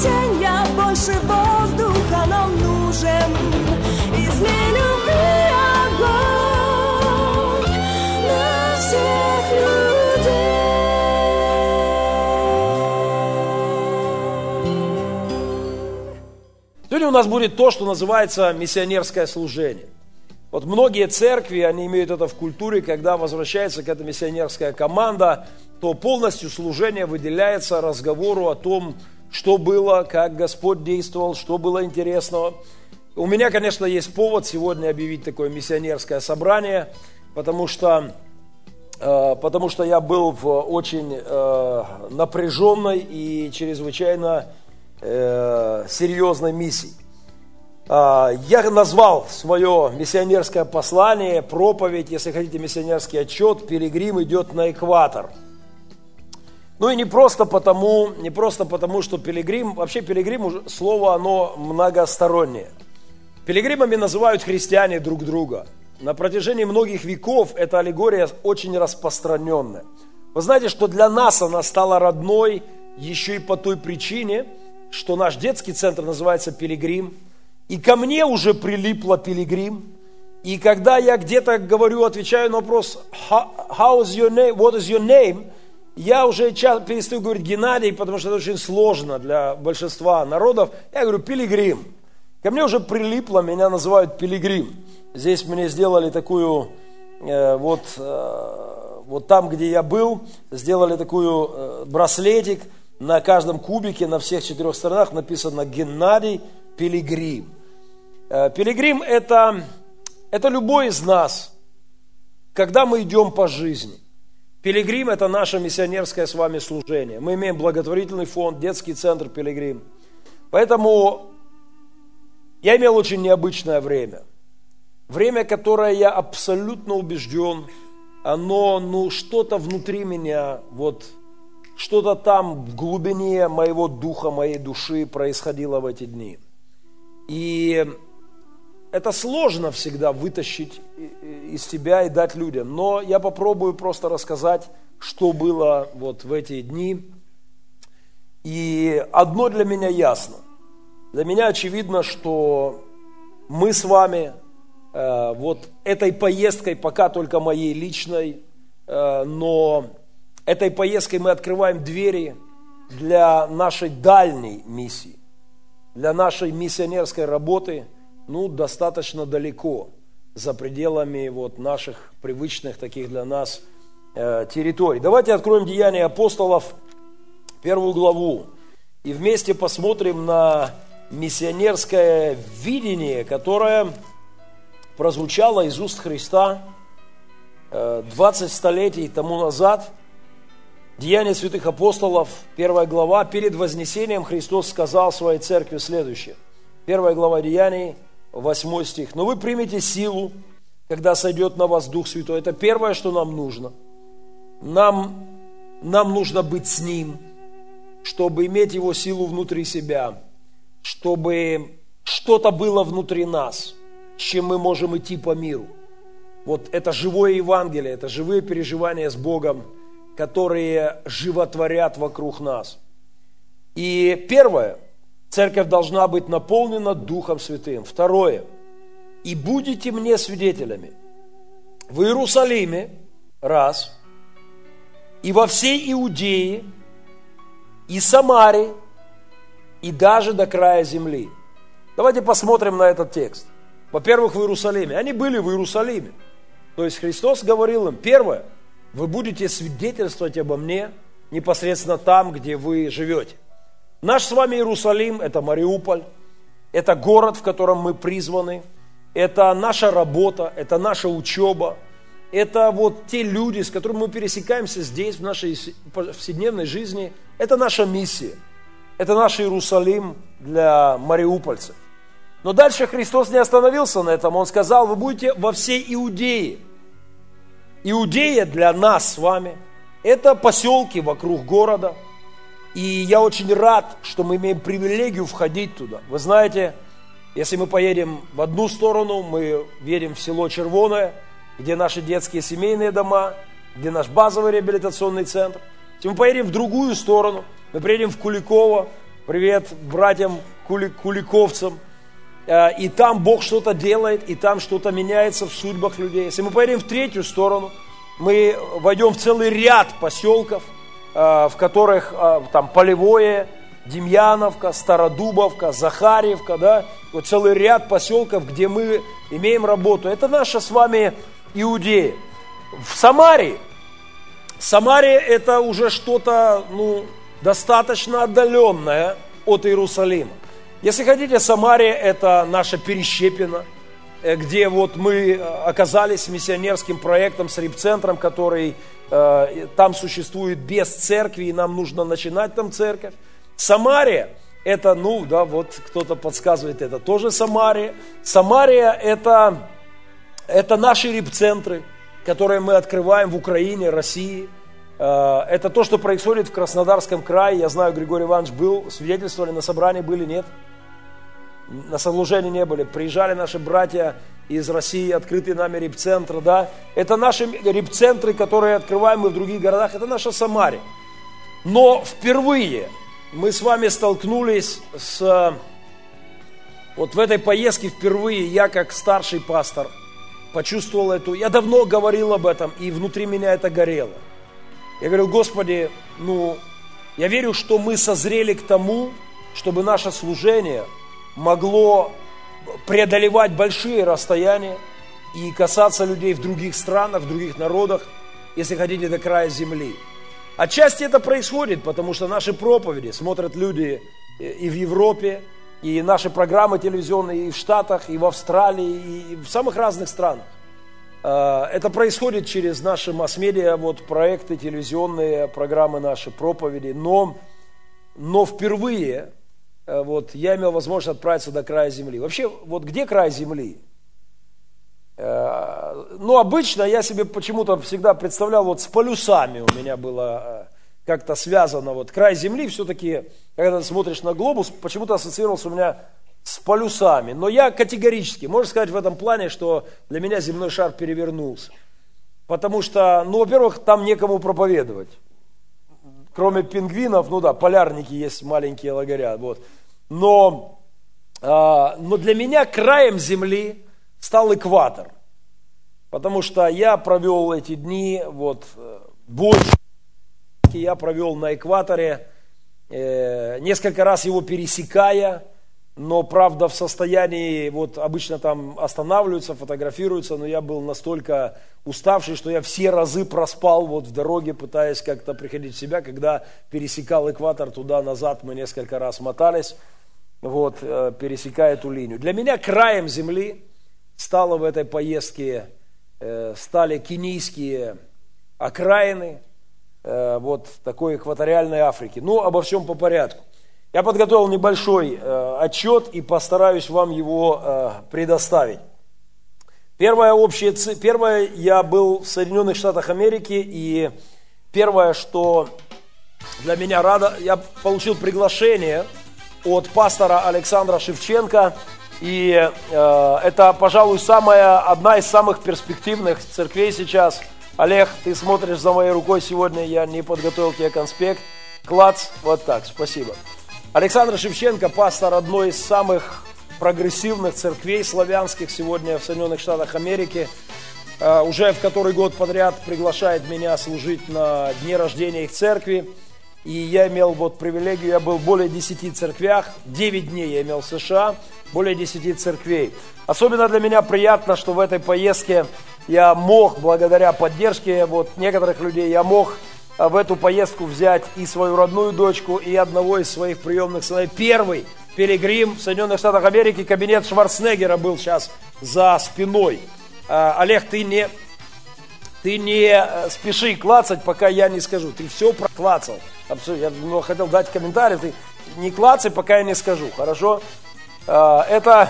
спасения больше воздуха нам нужен Излей любви огонь на всех людей Сегодня у нас будет то, что называется миссионерское служение. Вот многие церкви, они имеют это в культуре, когда возвращается какая-то миссионерская команда, то полностью служение выделяется разговору о том, что было, как Господь действовал, что было интересного. У меня, конечно, есть повод сегодня объявить такое миссионерское собрание, потому что, э, потому что я был в очень э, напряженной и чрезвычайно э, серьезной миссии. А, Я назвал свое миссионерское послание, проповедь, если хотите, миссионерский отчет «Пилигрим идет на экватор». Ну и не просто потому, не просто потому, что пилигрим, вообще пилигрим, слово оно многостороннее. Пилигримами называют христиане друг друга. На протяжении многих веков эта аллегория очень распространенная. Вы знаете, что для нас она стала родной еще и по той причине, что наш детский центр называется «Пилигрим», и ко мне уже прилипло «Пилигрим», и когда я где-то говорю, отвечаю на вопрос «How how is your name? What is your name?» Я уже ча- перестаю говорить Геннадий, потому что это очень сложно для большинства народов. Я говорю «Пилигрим». Ко мне уже прилипло, меня называют пилигрим. Здесь мне сделали такую, э, вот, э, вот там, где я был, сделали такую э, браслетик. На каждом кубике, на всех четырех сторонах написано Геннадий Пилигрим. Э, Пилигрим это, это любой из нас, когда мы идем по жизни. Пилигрим – это наше миссионерское с вами служение. Мы имеем благотворительный фонд, детский центр Пилигрим. Поэтому я имел очень необычное время. Время, которое я абсолютно убежден, оно, ну, что-то внутри меня, вот, что-то там в глубине моего духа, моей души происходило в эти дни. И это сложно всегда вытащить из себя и дать людям, но я попробую просто рассказать, что было вот в эти дни. И одно для меня ясно. Для меня очевидно, что мы с вами э, вот этой поездкой, пока только моей личной, э, но этой поездкой мы открываем двери для нашей дальней миссии, для нашей миссионерской работы, ну, достаточно далеко, за пределами вот наших привычных таких для нас э, территорий. Давайте откроем Деяния апостолов, первую главу, и вместе посмотрим на миссионерское видение, которое прозвучало из уст Христа э, 20 столетий тому назад. Деяния святых апостолов, первая глава. Перед вознесением Христос сказал своей церкви следующее. Первая глава Деяний, 8 стих. «Но вы примете силу, когда сойдет на вас Дух Святой». Это первое, что нам нужно. Нам, нам нужно быть с Ним, чтобы иметь Его силу внутри себя, чтобы что-то было внутри нас, с чем мы можем идти по миру. Вот это живое Евангелие, это живые переживания с Богом, которые животворят вокруг нас. И первое, церковь должна быть наполнена Духом Святым. Второе, и будете мне свидетелями в Иерусалиме, раз, и во всей Иудее, и Самаре, и даже до края земли. Давайте посмотрим на этот текст. Во-первых, в Иерусалиме. Они были в Иерусалиме. То есть Христос говорил им, первое, вы будете свидетельствовать обо мне непосредственно там, где вы живете. Наш с вами Иерусалим – это Мариуполь, это город, в котором мы призваны, это наша работа, это наша учеба, это вот те люди, с которыми мы пересекаемся здесь, в нашей повседневной жизни. Это наша миссия. Это наш Иерусалим для мариупольцев. Но дальше Христос не остановился на этом. Он сказал, вы будете во всей Иудее. Иудея для нас с вами – это поселки вокруг города. И я очень рад, что мы имеем привилегию входить туда. Вы знаете, если мы поедем в одну сторону, мы едем в село Червоное, где наши детские семейные дома, где наш базовый реабилитационный центр. Если мы поедем в другую сторону, мы приедем в Куликово, привет братьям куликовцам, э, и там Бог что-то делает, и там что-то меняется в судьбах людей. Если мы поедем в третью сторону, мы войдем в целый ряд поселков, в которых э, там Полевое, Демьяновка, Стародубовка, Захарьевка, да, вот целый ряд поселков, где мы имеем работу. Это наша с вами Иудея. В Самарии, Самария это уже что-то, ну, достаточно отдаленное от Иерусалима. Если хотите, Самария это наша Перещепина, э, где вот мы э, оказались миссионерским проектом с репцентром, который э, там существует без церкви, и нам нужно начинать там церковь. Самария – это, ну, да, вот кто-то подсказывает, это тоже Самария. Самария – это, это наши репцентры, которые мы открываем в Украине, России. Э, это то, что происходит в Краснодарском крае. Я знаю, Григорий Иванович был, свидетельствовали, на собрании были, нет? На служении не были. Приезжали наши братья из России, открытые нами репцентры, да. Это наши репцентры, которые открываем мы в других городах, это наша Самария. Но впервые мы с вами столкнулись с... Вот в этой поездке впервые я, как старший пастор, почувствовал эту... Я давно говорил об этом, и внутри меня это горело. Я говорил, Господи, ну, я верю, что мы созрели к тому, чтобы наше служение могло преодолевать большие расстояния и касаться людей в других странах, в других народах, если хотите, до края земли. Отчасти это происходит, потому что наши проповеди смотрят люди и в Европе, и наши программы телевизионные и в Штатах, и в Австралии, и в самых разных странах. А, это происходит через наши масс-медиа, вот проекты, телевизионные программы наши, проповеди. Но, но впервые э, вот, я имел возможность отправиться до края земли. Вообще, вот где край земли? Э, ну, обычно я себе почему-то всегда представлял, вот с полюсами у меня было э, как-то связано, вот край Земли все-таки, когда ты смотришь на глобус, почему-то ассоциировался у меня с полюсами. Но я категорически, можно сказать в этом плане, что для меня земной шар перевернулся. Потому что, ну, во-первых, там некому проповедовать. Кроме пингвинов, ну да, полярники есть маленькие лагеря, вот. Но, а, но для меня краем земли стал экватор. Потому что я провел эти дни, вот, больше я провел на экваторе, э, несколько раз его пересекая, но, правда, в состоянии, вот обычно там останавливаются, фотографируются, но я был настолько уставший, что я все разы проспал вот в дороге, пытаясь как-то приходить в себя, когда пересекал экватор туда-назад, мы несколько раз мотались, вот, э, пересекая эту линию. Для меня краем земли стало в этой поездке, э, стали кенийские окраины, э, вот такой экваториальной Африки. Ну, обо всем по порядку. Я подготовил небольшой э, отчет и постараюсь вам его предоставить. Первое общее, первое, я был в Соединенных Штатах Америки, и первое, что для меня рада, я получил приглашение от пастора Александра Шевченко – и э, это, пожалуй, самая, одна из самых перспективных церквей сейчас. Олег, ты смотришь за моей рукой сегодня, я не подготовил тебе конспект. Клац, вот так, спасибо. Александр Шевченко, пастор одной из самых прогрессивных церквей славянских сегодня в Соединенных Штатах Америки, э, уже в который год подряд приглашает меня служить на дне рождения их церкви. И я имел вот привилегию, я был в более 10 церквях, 9 дней я имел в США, более 10 церквей. Особенно для меня приятно, что в этой поездке я мог, благодаря поддержке вот некоторых людей, я мог в эту поездку взять и свою родную дочку, и одного из своих приемных сыновей. Первый перегрим в Соединенных Штатах Америки, кабинет Шварценеггера был сейчас за спиной. А, Олег, ты не, Ты не э, спеши клацать, пока я не скажу. Ты все проклацал. Я хотел дать комментарий. Ты не клацай, пока я не скажу. Хорошо? А, это...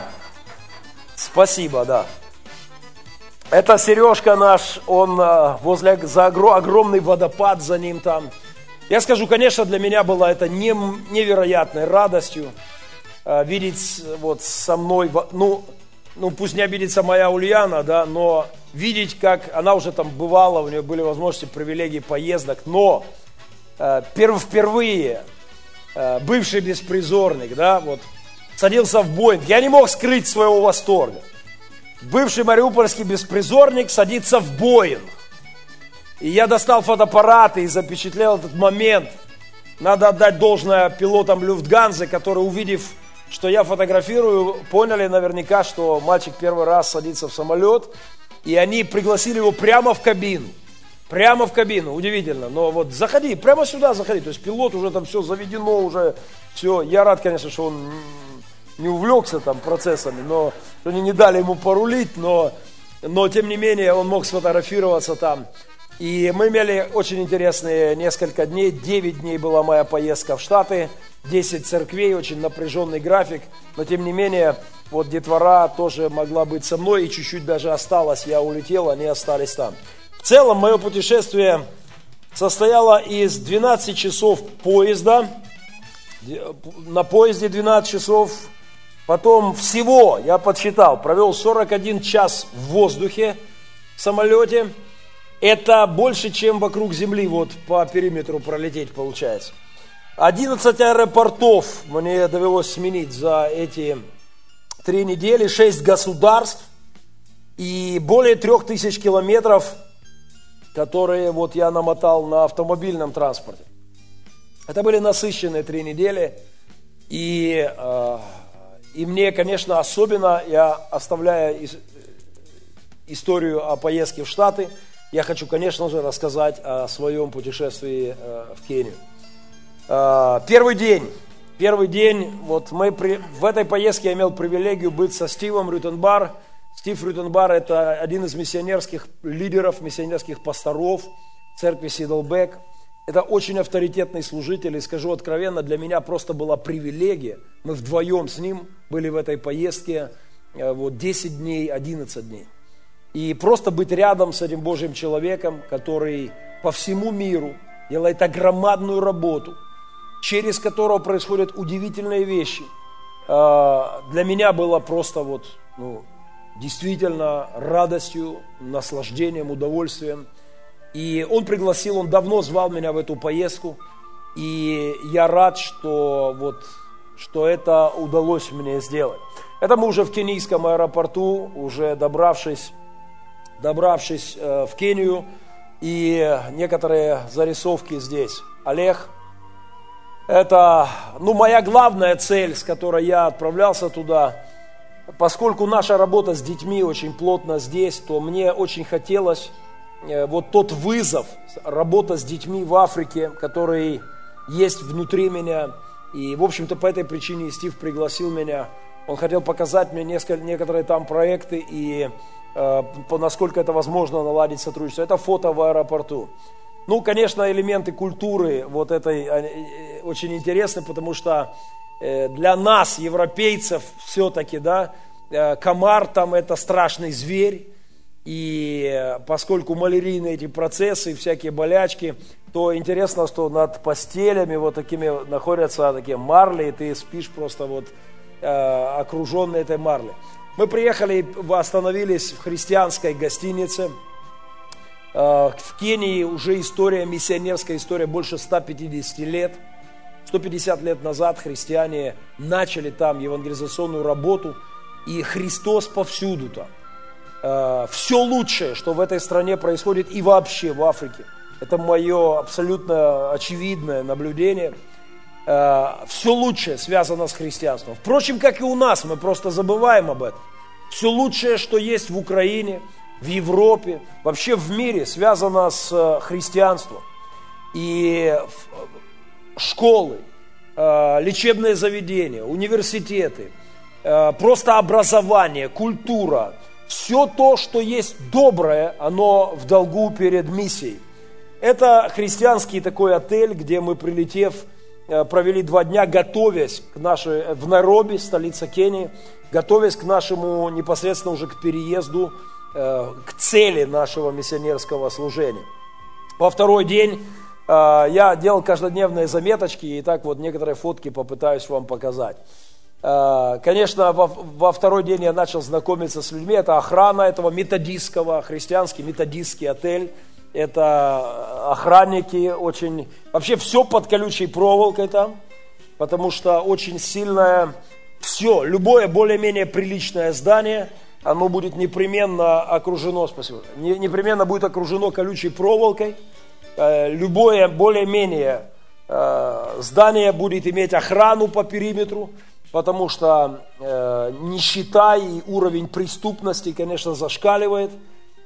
Спасибо, да. Это Сережка наш, он а, возле за огромный водопад за ним там. Я скажу, конечно, для меня было это не, невероятной радостью а, видеть вот со мной, ну, ну пусть не обидится моя Ульяна, да, но видеть, как она уже там бывала, у нее были возможности, привилегии поездок, но э, перв, впервые э, бывший беспризорник, да, вот, садился в Боинг, я не мог скрыть своего восторга. Бывший мариупольский беспризорник садится в Боинг. И я достал фотоаппараты и запечатлел этот момент. Надо отдать должное пилотам Люфтганзы, которые, увидев, что я фотографирую, поняли наверняка, что мальчик первый раз садится в самолет – и они пригласили его прямо в кабину. Прямо в кабину, удивительно. Но вот заходи, прямо сюда заходи. То есть пилот уже там все заведено, уже все. Я рад, конечно, что он не увлекся там процессами, но они не дали ему порулить, но, но тем не менее он мог сфотографироваться там. И мы имели очень интересные несколько дней. 9 дней была моя поездка в Штаты, 10 церквей, очень напряженный график. Но тем не менее, вот детвора тоже могла быть со мной, и чуть-чуть даже осталось, я улетел, они остались там. В целом, мое путешествие состояло из 12 часов поезда, на поезде 12 часов, потом всего, я подсчитал, провел 41 час в воздухе в самолете, это больше, чем вокруг Земли, вот по периметру пролететь получается. 11 аэропортов мне довелось сменить за эти три недели, шесть государств и более трех тысяч километров, которые вот я намотал на автомобильном транспорте. Это были насыщенные три недели, и, э, и мне, конечно, особенно, я оставляя историю о поездке в Штаты, я хочу, конечно же, рассказать о своем путешествии э, в Кению. Э, первый день Первый день, вот мы при, в этой поездке я имел привилегию быть со Стивом Рютенбар. Стив Рютенбар – это один из миссионерских лидеров, миссионерских пасторов церкви Сидлбек. Это очень авторитетный служитель, и скажу откровенно, для меня просто была привилегия. Мы вдвоем с ним были в этой поездке э, вот 10 дней, 11 дней. И просто быть рядом с этим Божьим человеком, который по всему миру делает огромадную работу – через которого происходят удивительные вещи, а, для меня было просто вот, ну, действительно радостью, наслаждением, удовольствием. И он пригласил, он давно звал меня в эту поездку, и я рад, что вот что это удалось мне сделать. Это мы уже в кенийском аэропорту, уже добравшись, добравшись э, в Кению, и некоторые зарисовки здесь. Олег, это, ну, моя главная цель, с которой я отправлялся туда. Поскольку наша работа с детьми очень плотно здесь, то мне очень хотелось вот тот вызов, работа с детьми в Африке, который есть внутри меня. И, в общем-то, по этой причине Стив пригласил меня. Он хотел показать мне несколько, некоторые там проекты и э, насколько это возможно наладить сотрудничество. Это фото в аэропорту. Ну, конечно, элементы культуры вот этой э, очень интересны, потому что э, для нас, европейцев, все-таки, да, э, комар там это страшный зверь, и поскольку малярийные эти процессы, всякие болячки, то интересно, что над постелями вот такими находятся такие марли, и ты спишь просто вот окруженный этой марлей. Мы приехали, остановились в христианской гостинице – Э, в Кении уже история, миссионерская история больше 150 лет. 150 лет назад христиане начали там евангелизационную работу, и Христос повсюду там. Э, Все лучшее, что в этой стране происходит и вообще в Африке, это мое абсолютно очевидное наблюдение. Э, Все лучшее связано с христианством. Впрочем, как и у нас, мы просто забываем об этом. Все лучшее, что есть в Украине – в Европе, вообще в мире связано с э, христианством. И школы, лечебные заведения, университеты, просто образование, культура, все то, что есть доброе, оно в долгу перед миссией. Это христианский такой отель, где мы, прилетев, э, провели два дня, готовясь к нашей, в Найроби, столица Кении, готовясь к нашему непосредственно уже к переезду, э, к цели нашего миссионерского служения. Во второй день э, я делал каждодневные заметочки, и так вот некоторые фотки попытаюсь вам показать. Конечно, во, второй день я начал знакомиться с людьми. Это охрана этого методистского, христианский методистский отель это охранники очень... Вообще все под колючей проволокой там, потому что очень сильное... Все, любое более-менее приличное здание, оно будет непременно окружено, спасибо, непременно будет окружено колючей проволокой. Э, любое более-менее э, здание будет иметь охрану по периметру, потому что э, нищета и уровень преступности, конечно, зашкаливает –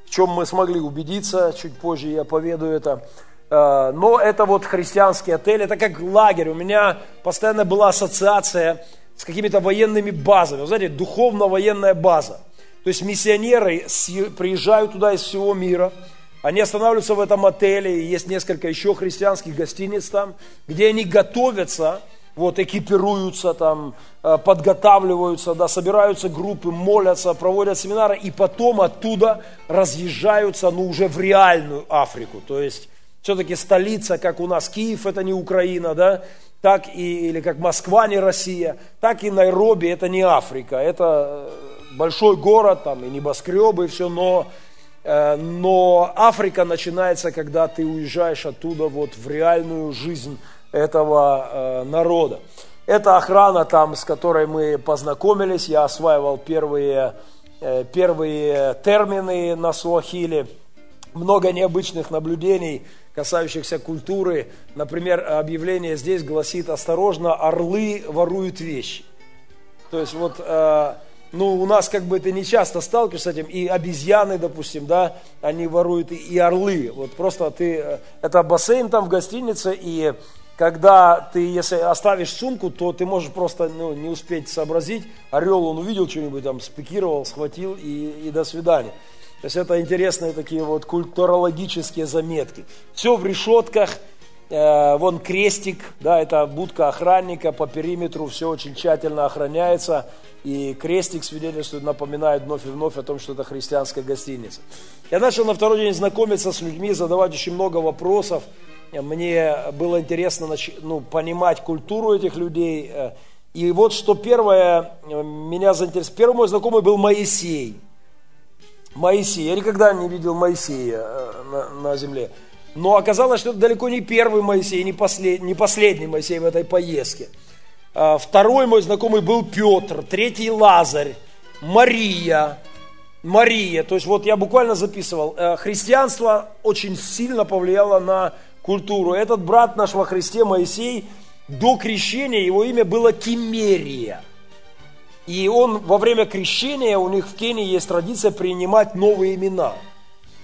в чем мы смогли убедиться, чуть позже я поведу это. Э, но это вот христианский отель, это как лагерь. У меня постоянно была ассоциация с какими-то военными базами. Вы знаете, духовно-военная база. То есть миссионеры приезжают туда из всего мира, они останавливаются в этом отеле, есть несколько еще христианских гостиниц там, где они готовятся вот, экипируются там, э, подготавливаются, да, собираются группы, молятся, проводят семинары, и потом оттуда разъезжаются, ну, уже в реальную Африку. То есть, все-таки столица, как у нас Киев, это не Украина, да, так и, или как Москва, не Россия, так и Найроби, это не Африка, это э, большой город, там и небоскребы, и все, но, э, но Африка начинается, когда ты уезжаешь оттуда вот в реальную жизнь этого э, народа. Это охрана там, с которой мы познакомились. Я осваивал первые, э, первые термины на суахиле. Много необычных наблюдений, касающихся культуры. Например, объявление здесь гласит «Осторожно, орлы воруют вещи». То есть вот, э, ну, у нас как бы это не часто сталкиваешься с этим, и обезьяны, допустим, да, они воруют, и орлы. Вот просто ты, это бассейн там в гостинице, и когда ты, если оставишь сумку, то ты можешь просто ну, не успеть сообразить. Орел, он увидел что-нибудь там, спикировал, схватил и, и до свидания. То есть это интересные такие вот культурологические заметки. Все в решетках, э, вон крестик, да, это будка охранника по периметру, все очень тщательно охраняется. И крестик свидетельствует, напоминает вновь и вновь о том, что это христианская гостиница. Я начал на второй день знакомиться с людьми, задавать очень много вопросов. Мне было интересно ну, понимать культуру этих людей. И вот что первое меня заинтересовало. Первый мой знакомый был Моисей. Моисей. Я никогда не видел Моисея э, на, на земле. Но оказалось, что это далеко не первый Моисей, не, послед, не последний Моисей в этой поездке. Второй мой знакомый был Петр, третий Лазарь, Мария, Мария. То есть вот я буквально записывал. Э, христианство очень сильно повлияло на культуру. Этот брат наш во Христе Моисей, до крещения его имя было Кимерия. И он во время крещения, у них в Кении есть традиция принимать новые имена.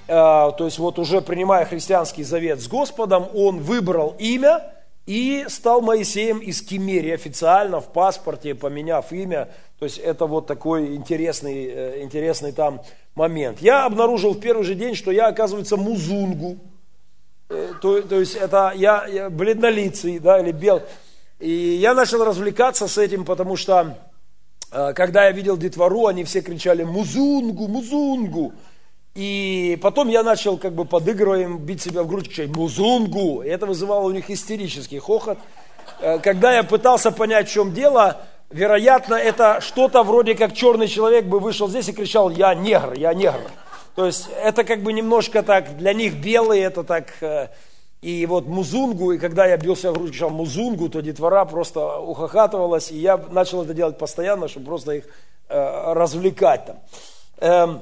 Э, то есть вот уже принимая христианский завет с Господом, он выбрал имя и стал Моисеем из Кимерии официально в паспорте, поменяв имя. То есть это вот такой интересный, э, интересный там момент. Я обнаружил в первый же день, что я, оказывается, музунгу. Э, то, то есть это я, я бледнолицый, да, или бел. И я начал развлекаться с этим, потому что э, когда я видел детвору, они все кричали «Музунгу, музунгу!» И потом я начал как бы подыгрывая им, бить себя в грудь, кричать «Музунгу!» И это вызывало у них истерический хохот. Э, когда я пытался понять, в чем дело, вероятно, это что-то вроде как черный человек бы вышел здесь и кричал «Я негр, я негр!» То есть это как бы немножко так, для них белые это так, э, и вот музунгу, и когда я бился в грудь, кричал музунгу, то детвора просто ухахатывалась, и я начал это делать постоянно, чтобы просто их э, развлекать там. Эм,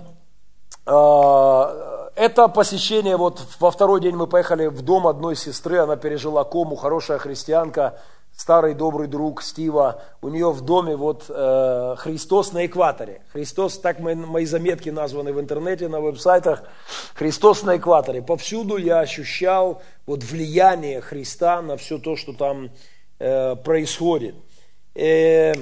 э, это посещение, вот во второй день мы поехали в дом одной сестры, она пережила кому, хорошая христианка, старый добрый друг Стива, у нее в доме вот э, Христос на экваторе. Христос, так мои, мои заметки названы в интернете, на веб-сайтах. Христос на экваторе. Повсюду я ощущал вот влияние Христа на все то, что там э, происходит. Э,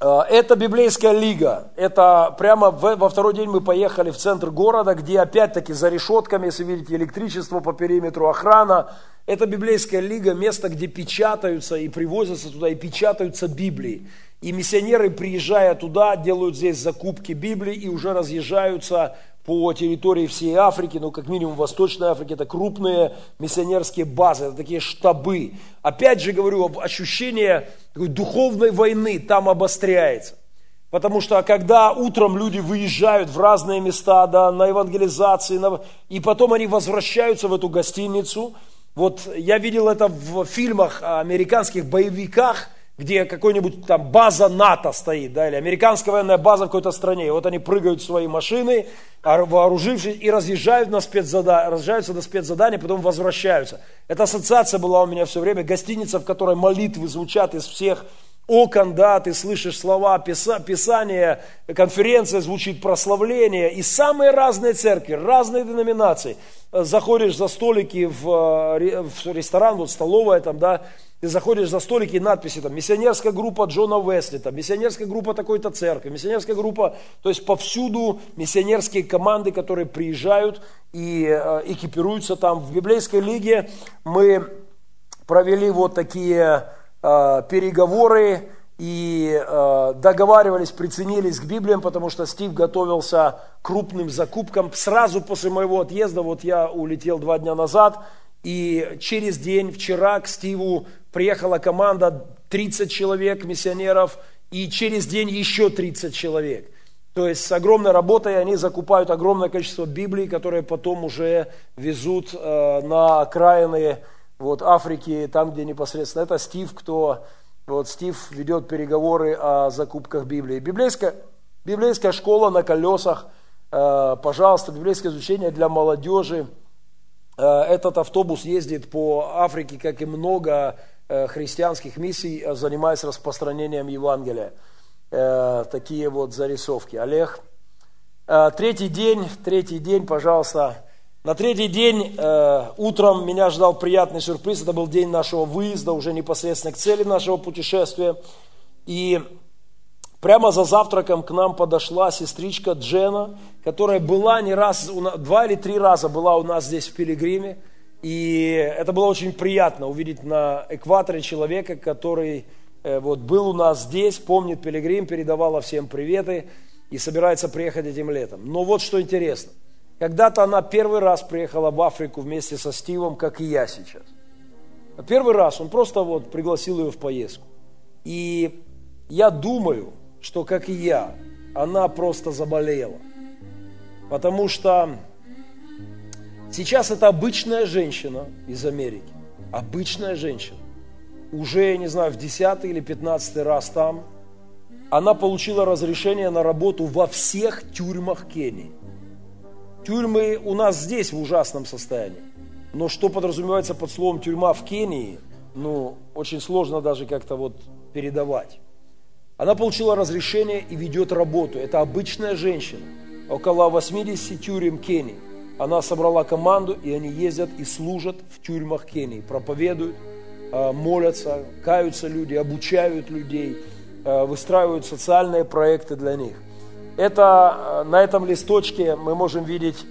Э, это библейская лига. Это прямо во второй день мы поехали в центр города, где опять-таки за решетками, если видите, электричество по периметру, охрана. Это библейская лига, место, где печатаются и привозятся туда, и печатаются Библии. И миссионеры, приезжая туда, делают здесь закупки Библии и уже разъезжаются по территории всей Африки, ну, как минимум Восточной Африки, это крупные миссионерские базы, это такие штабы. Опять же говорю, ощущение такой духовной войны там обостряется. Потому что когда утром люди выезжают в разные места, да, на евангелизации, на... и потом они возвращаются в эту гостиницу, вот я видел это в фильмах, американских боевиках, где какой-нибудь там база НАТО стоит, да, или американская военная база в какой-то стране. И вот они прыгают в свои машины, вооружившись, и разъезжают на спецзада... разъезжаются на спецзадание, потом возвращаются. Эта ассоциация была у меня все время, гостиница, в которой молитвы звучат из всех окон, да, ты слышишь слова писа, Писания, конференция звучит прославление, и самые разные церкви, разные деноминации. Заходишь за столики в, э, в ресторан, вот столовая там, да, ты заходишь за столики и надписи, там, миссионерская группа Джона Уэсли, там, миссионерская группа такой-то церкви, миссионерская группа, то есть повсюду миссионерские команды, которые приезжают и э, экипируются там. В библейской лиге мы провели вот такие э, переговоры и э, договаривались, приценились к Библиям, потому что Стив готовился к крупным закупкам. Сразу после моего отъезда, вот я улетел два дня назад, и через день, вчера, к Стиву приехала команда 30 человек, миссионеров, и через день еще 30 человек. То есть с огромной работой они закупают огромное количество Библий, которые потом уже везут э, на окраины вот, Африки, там, где непосредственно. Это Стив, кто... Вот Стив ведет переговоры о закупках Библии. Библейская, библейская школа на колесах, э, пожалуйста, библейское изучение для молодежи – Э, этот автобус ездит по Африке, как и много э, христианских миссий, занимаясь распространением Евангелия. Такие вот зарисовки. Олег. Третий день, третий день, пожалуйста. На третий день утром меня ждал приятный сюрприз. Это был день нашего выезда, уже непосредственно к цели нашего путешествия. И Прямо за завтраком к нам подошла сестричка Джена, которая была не раз, два или три раза была у нас здесь в Пилигриме. И это было очень приятно увидеть на экваторе человека, который э, вот, был у нас здесь, помнит Пилигрим, передавала всем приветы и собирается приехать этим летом. Но вот что интересно. Когда-то она первый раз приехала в Африку вместе со Стивом, как и я сейчас. Первый раз он просто вот пригласил ее в поездку. И я думаю, что, как и я, она просто заболела. Потому что сейчас это обычная женщина из Америки. Обычная женщина. Уже, я не знаю, в десятый или пятнадцатый раз там. Она получила разрешение на работу во всех тюрьмах Кении. Тюрьмы у нас здесь в ужасном состоянии. Но что подразумевается под словом тюрьма в Кении, ну, очень сложно даже как-то вот передавать. Она получила разрешение и ведет работу. Это обычная женщина. Около 80 тюрем Кении. Она собрала команду, и они ездят и служат в тюрьмах Кении. Проповедуют, а, молятся, каются люди, обучают людей, а, выстраивают социальные проекты для них. Это, а, на этом листочке мы можем видеть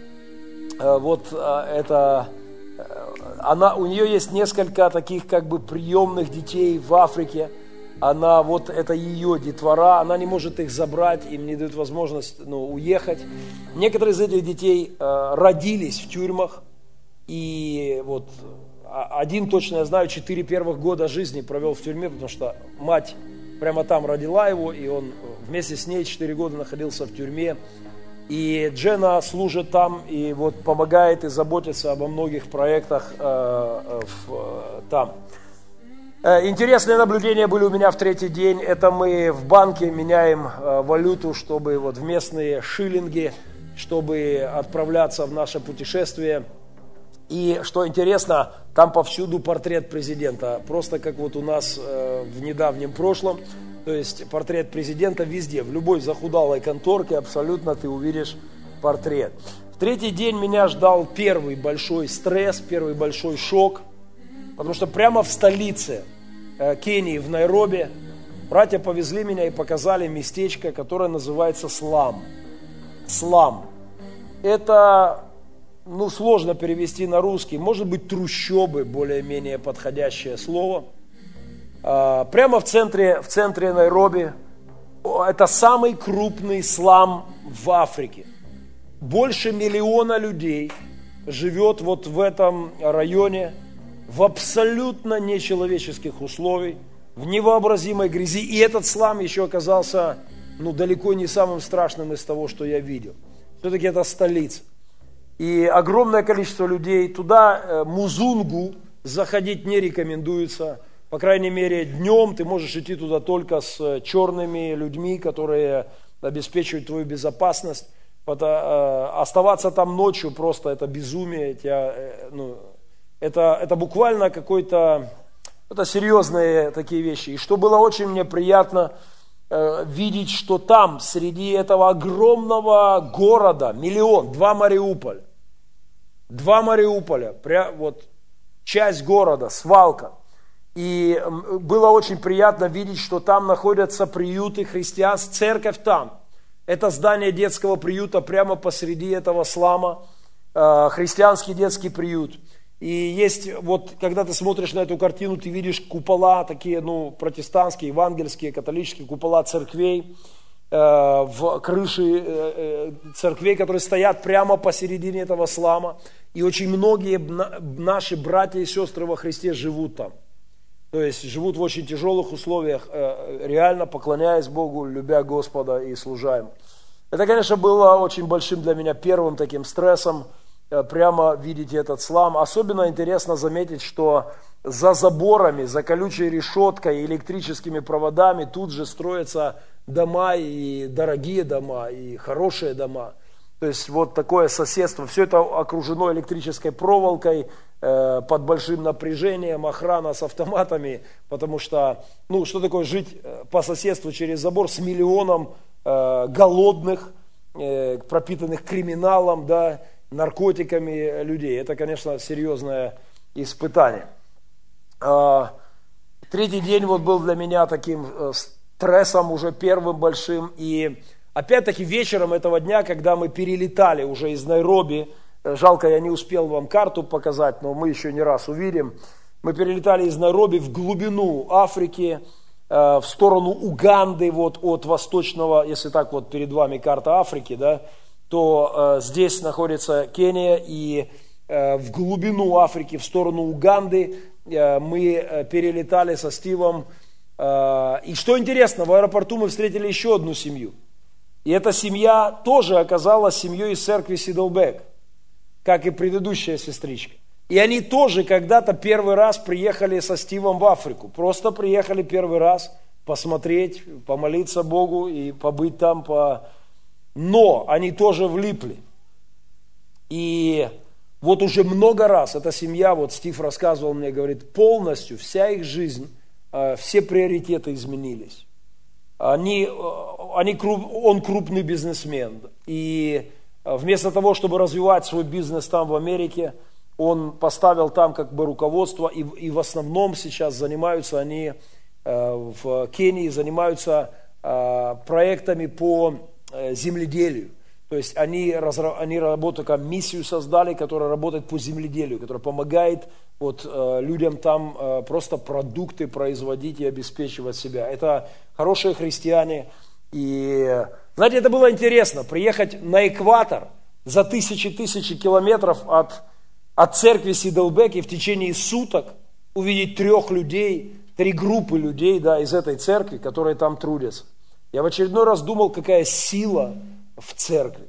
вот это она, у нее есть несколько таких как бы приемных детей в Африке – она вот это ее детвора, она не может их забрать, им не дают возможность ну, уехать. Некоторые из этих детей э, родились в тюрьмах, и вот а, один точно я знаю, четыре первых года жизни провел в тюрьме, потому что мать прямо там родила его, и он вместе с ней четыре года находился в тюрьме. И Джена служит там и вот помогает и заботится обо многих проектах э, э, в, э, там. Э, интересные наблюдения были у меня в третий день. Это мы в банке меняем валюту, чтобы вот в местные шиллинги, чтобы отправляться в наше путешествие. И что интересно, там повсюду портрет президента, просто как вот у нас в недавнем прошлом. То есть портрет президента везде, в любой захудалой конторке абсолютно ты увидишь портрет. В третий день меня ждал первый большой стресс, первый большой шок, потому что прямо в столице Э, Кении, в Найроби, братья повезли меня и показали местечко, которое называется Слам. Слам. Это, ну, сложно перевести на русский. Может быть, трущобы, более-менее подходящее слово. А, прямо в центре, в центре Найроби. Это самый крупный слам в Африке. Больше миллиона людей живет вот в этом районе в абсолютно нечеловеческих условиях, в невообразимой грязи. И этот слам еще оказался ну, далеко не самым страшным из того, что я видел. Все-таки это столица. И огромное количество людей. Туда э, Музунгу заходить не рекомендуется. По крайней мере, днем ты можешь идти туда только с э, черными людьми, которые обеспечивают твою безопасность. Э, оставаться там ночью просто это безумие. Тебя, э, ну, это, это буквально какой-то, это серьезные такие вещи. И что было очень мне приятно э, видеть, что там, среди этого огромного города, миллион, два Мариуполя, два Мариуполя, прям вот часть города, свалка. И было очень приятно видеть, что там находятся приюты христианств, церковь там – это здание детского приюта прямо посреди этого слама, э, христианский детский приют. И есть, вот, когда ты смотришь на эту картину, ты видишь купола, такие, ну, протестантские, евангельские, католические купола церквей, э, в крыше э, церквей, которые стоят прямо посередине этого слама. И очень многие наши братья и сестры во Христе живут там. То есть живут в очень тяжелых условиях, э, реально поклоняясь Богу, любя Господа и служа Ему. Это, конечно, было очень большим для меня первым таким стрессом, э, прямо видеть этот слам. Особенно интересно заметить, что за заборами, за колючей решеткой и электрическими проводами тут же строятся дома, и дорогие дома, и хорошие дома – то есть вот такое соседство, все это окружено электрической проволокой, э, под большим напряжением, охрана с автоматами, потому что, ну, что такое жить э, по соседству через забор с миллионом э, голодных, э, пропитанных криминалом, да, наркотиками людей. Это, конечно, серьезное испытание. Э, третий день вот был для меня таким э, стрессом уже первым большим, и Опять-таки вечером этого дня, когда мы перелетали уже из Найроби, э, жалко, я не успел вам карту показать, но мы еще не раз увидим, мы перелетали из Найроби в глубину Африки, э, в сторону Уганды, вот от восточного, если так вот перед вами карта Африки, да, то э, здесь находится Кения, и в глубину Африки, в сторону Уганды мы перелетали со Стивом. И что интересно, в аэропорту мы встретили еще одну семью – и эта семья тоже оказалась семьей из церкви Сидлбек, как и предыдущая сестричка. И они тоже когда-то первый раз приехали со Стивом в Африку. Просто приехали первый раз посмотреть, помолиться Богу и побыть там. По... Но они тоже влипли. И вот уже много раз эта семья, вот Стив рассказывал мне, говорит, полностью вся их жизнь, э, все приоритеты изменились. Они, э, они, он крупный бизнесмен. И э, вместо того, чтобы развивать свой бизнес там в Америке, он поставил там как бы руководство, и, и в основном сейчас занимаются они э, в Кении, занимаются проектами по земледелию. То есть они, они работают, как миссию создали, которая работает по земледелию, которая помогает вот, людям там просто продукты производить и обеспечивать себя. Это хорошие христиане. И, знаете, это было интересно, приехать на экватор за тысячи-тысячи километров от, от церкви Сиделбек и в течение суток увидеть трех людей, три группы людей да, из этой церкви, которые там трудятся. Я в очередной раз думал, какая сила в церкви,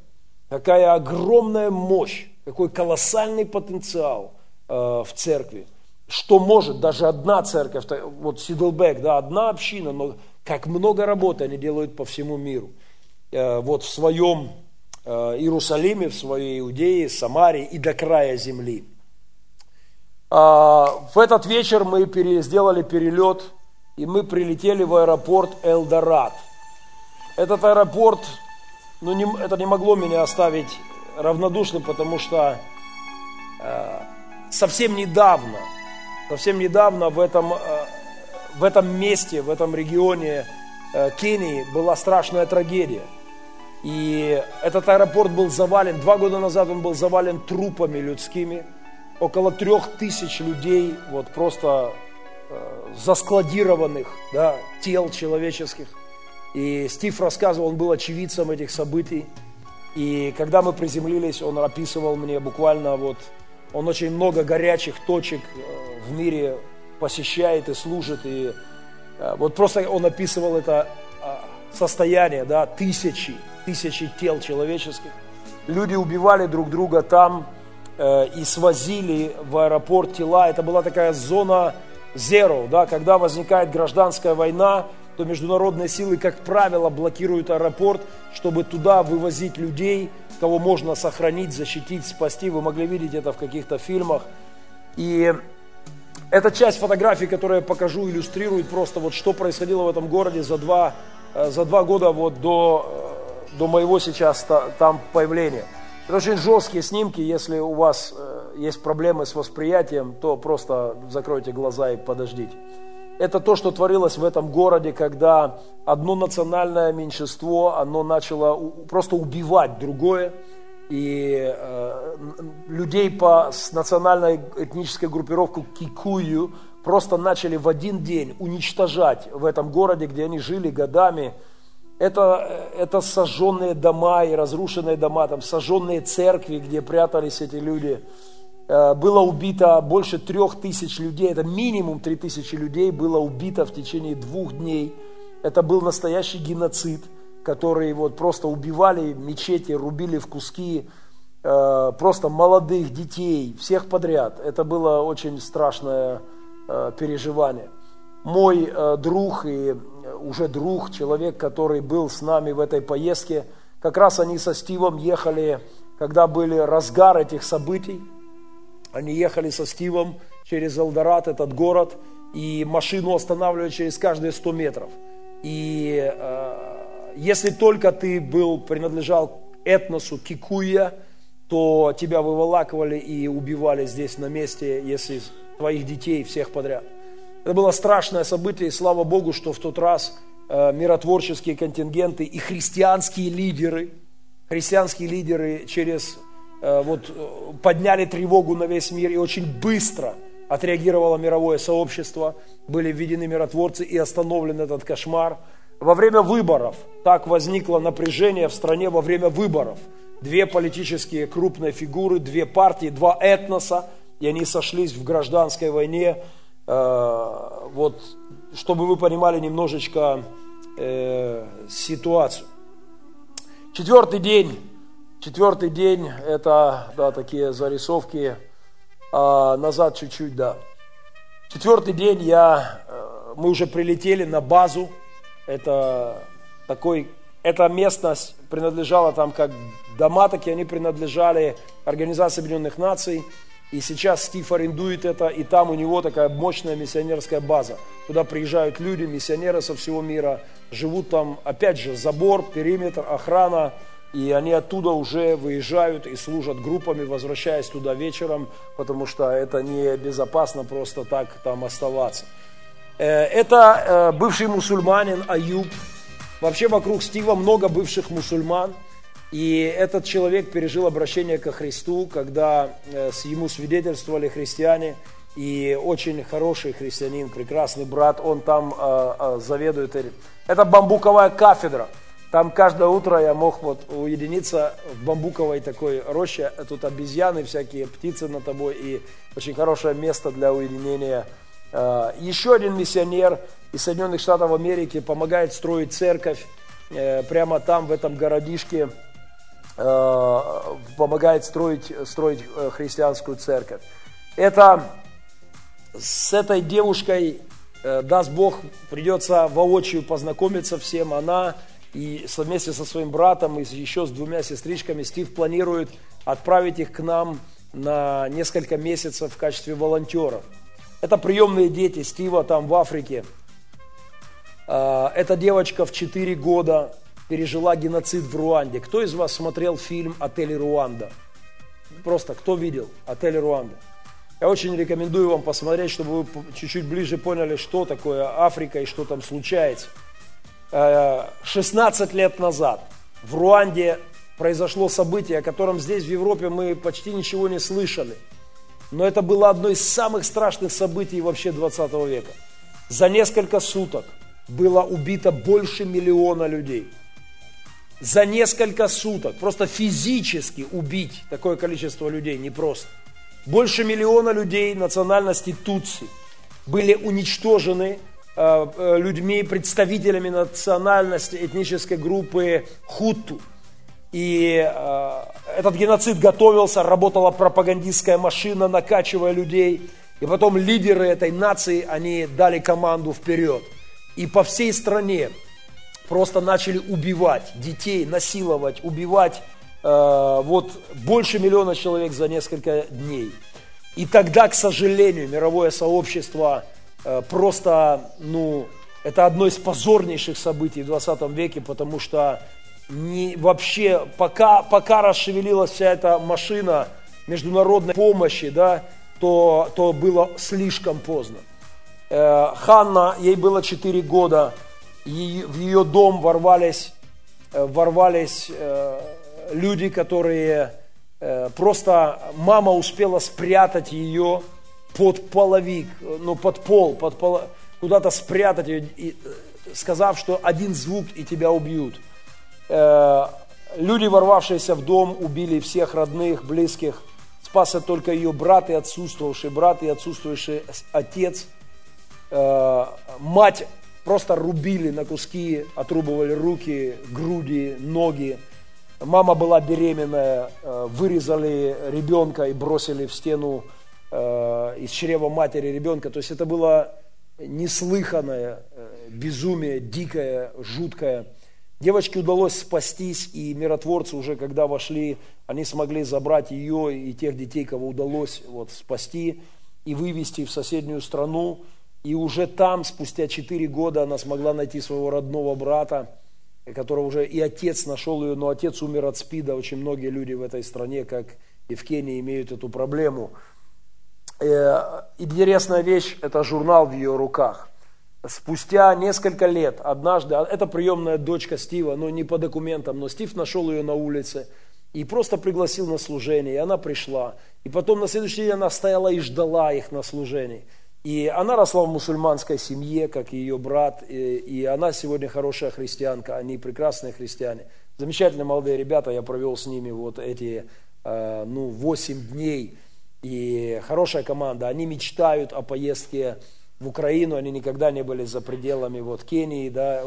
какая огромная мощь, какой колоссальный потенциал э, в церкви, что может даже одна церковь, вот Сидлбек, да, одна община, но как много работы они делают по всему миру. Э, вот в своем э, Иерусалиме, в своей Иудее, Самарии и до края земли. А, в этот вечер мы сделали перелет, и мы прилетели в аэропорт Элдорад. Этот аэропорт, ну, не, это не могло меня оставить равнодушным, потому что э, совсем недавно, совсем недавно в этом в этом месте, в этом регионе э, Кении была страшная трагедия. И этот аэропорт был завален, два года назад он был завален трупами людскими. Около трех тысяч людей, вот просто э, заскладированных да, тел человеческих. И Стив рассказывал, он был очевидцем этих событий. И когда мы приземлились, он описывал мне буквально вот, он очень много горячих точек э, в мире посещает и служит. И э, вот просто он описывал это а, состояние, да, тысячи, тысячи тел человеческих. Люди убивали друг друга там э, и свозили в аэропорт тела. Это была такая зона zero, да, когда возникает гражданская война, то международные силы, как правило, блокируют аэропорт, чтобы туда вывозить людей, кого можно сохранить, защитить, спасти. Вы могли видеть это в каких-то фильмах. И эта часть фотографий, которую я покажу, иллюстрирует просто вот что происходило в этом городе за два, э, за два года вот до, э, до моего сейчас там появления. Это очень жесткие снимки, если у вас э, есть проблемы с восприятием, то просто закройте глаза и подождите. Это то, что творилось в этом городе, когда одно национальное меньшинство, оно начало просто убивать другое. И э, людей по, с национальной этнической группировкой Кикую просто начали в один день уничтожать в этом городе, где они жили годами. Это, это сожженные дома и разрушенные дома, там сожженные церкви, где прятались эти люди. Э, было убито больше трех тысяч людей, это минимум три тысячи людей было убито в течение двух дней. Это был настоящий геноцид, который вот просто убивали мечети, рубили в куски, э, просто молодых детей, всех подряд. Это было очень страшное э, переживание. Мой друг и уже друг, человек, который был с нами в этой поездке, как раз они со Стивом ехали, когда были разгар этих событий, они ехали со Стивом через Элдорат, этот город, и машину останавливали через каждые 100 метров. И э, если только ты был, принадлежал этносу Кикуя, то тебя выволакивали и убивали здесь на месте, если твоих детей всех подряд. Это было страшное событие, и слава Богу, что в тот раз э, миротворческие контингенты и христианские лидеры, христианские лидеры через вот, э, подняли тревогу на весь мир и очень быстро отреагировало мировое сообщество, были введены миротворцы и остановлен этот кошмар. Во время выборов так возникло напряжение в стране во время выборов. Две политические крупные фигуры, две партии, два этноса, и они сошлись в гражданской войне. Э, вот, чтобы вы понимали немножечко ситуацию. Четвертый день Четвертый день – это да, такие зарисовки. А, назад чуть-чуть, да. Четвертый день я, э, мы уже прилетели на базу. Это такой, эта местность принадлежала там как дома, так и они принадлежали Организации Объединенных Наций. И сейчас Стив арендует это, и там у него такая мощная миссионерская база. Туда приезжают люди, миссионеры со всего мира, живут там, опять же, забор, периметр, охрана, и они оттуда уже выезжают и служат группами, возвращаясь туда вечером, потому что это не безопасно просто так там оставаться. Э, это э, бывший мусульманин Аюб. Вообще вокруг Стива много бывших мусульман. И этот человек пережил обращение ко Христу, когда э, ему свидетельствовали христиане. И очень хороший христианин, прекрасный брат, он там заведует. Это бамбуковая кафедра – там каждое утро я мог вот уединиться в бамбуковой такой роще. Тут обезьяны всякие, птицы на тобой и очень хорошее место для уединения. А, еще один миссионер из Соединенных Штатов Америки помогает строить церковь э, прямо там, в этом городишке. А, помогает строить, строить э, христианскую церковь. Это с этой девушкой, э, даст Бог, придется воочию познакомиться всем. Она и вместе со своим братом и еще с двумя сестричками Стив планирует отправить их к нам на несколько месяцев в качестве волонтеров. Это приемные дети Стива там в Африке. А, эта девочка в 4 года пережила геноцид в Руанде. Кто из вас смотрел фильм «Отель Руанда»? Просто кто видел «Отель Руанда»? Я очень рекомендую вам посмотреть, чтобы вы чуть-чуть ближе поняли, что такое Африка и что там случается. 16 э, лет назад в Руанде произошло событие, о котором здесь, в Европе, мы почти ничего не слышали. Но это было одно из самых страшных событий вообще 20 века. За несколько суток было убито больше миллиона людей. За несколько суток, просто физически убить такое количество людей непросто. Больше миллиона людей национальности Тутси были уничтожены людьми, представителями национальности этнической группы Хутту. И э, этот геноцид готовился, работала пропагандистская машина, накачивая людей. И потом лидеры этой нации, они дали команду вперед. И по всей стране просто начали убивать детей, насиловать, убивать Э, вот больше миллиона человек за несколько дней. И тогда, к сожалению, мировое сообщество э, просто, ну, это одно из позорнейших событий в 20 веке, потому что не, вообще, пока, пока расшевелилась вся эта машина международной помощи, да, то, то было слишком поздно. Э, Ханна, ей было 4 года, и в ее дом ворвались, ворвались люди, которые э, просто мама успела спрятать ее под половик, ну под пол, под пол, куда-то спрятать ее, и, э, сказав, что один звук и тебя убьют. Э, люди, ворвавшиеся в дом, убили всех родных, близких. Спасся только ее брат и отсутствовавший брат и отсутствующий отец. Мать просто рубили на куски, отрубывали руки, груди, ноги. Мама была беременная, э, вырезали ребенка и бросили в стену э, из чрева матери ребенка. То есть это было неслыханное э, безумие, дикое, жуткое. Девочке удалось спастись, и миротворцы уже, когда вошли, они смогли забрать ее и тех детей, кого удалось вот, спасти и вывести в соседнюю страну. И уже там, спустя 4 года, она смогла найти своего родного брата, которого уже и отец нашел ее, но отец умер от СПИДа. Очень многие люди в этой стране, как и в Кении, имеют эту проблему. Э, интересная вещь – это журнал в ее руках. Спустя несколько лет, однажды, а это приемная дочка Стива, но не по документам, но Стив нашел ее на улице и просто пригласил на служение, и она пришла. И потом на следующий день она стояла и ждала их на служении. И она росла в мусульманской семье, как и ее брат, и, и она сегодня хорошая христианка, они прекрасные христиане. Замечательные молодые ребята, я провел с ними вот эти, э, ну, 8 дней, и хорошая команда. Они мечтают о поездке в Украину, они никогда не были за пределами вот Кении, да,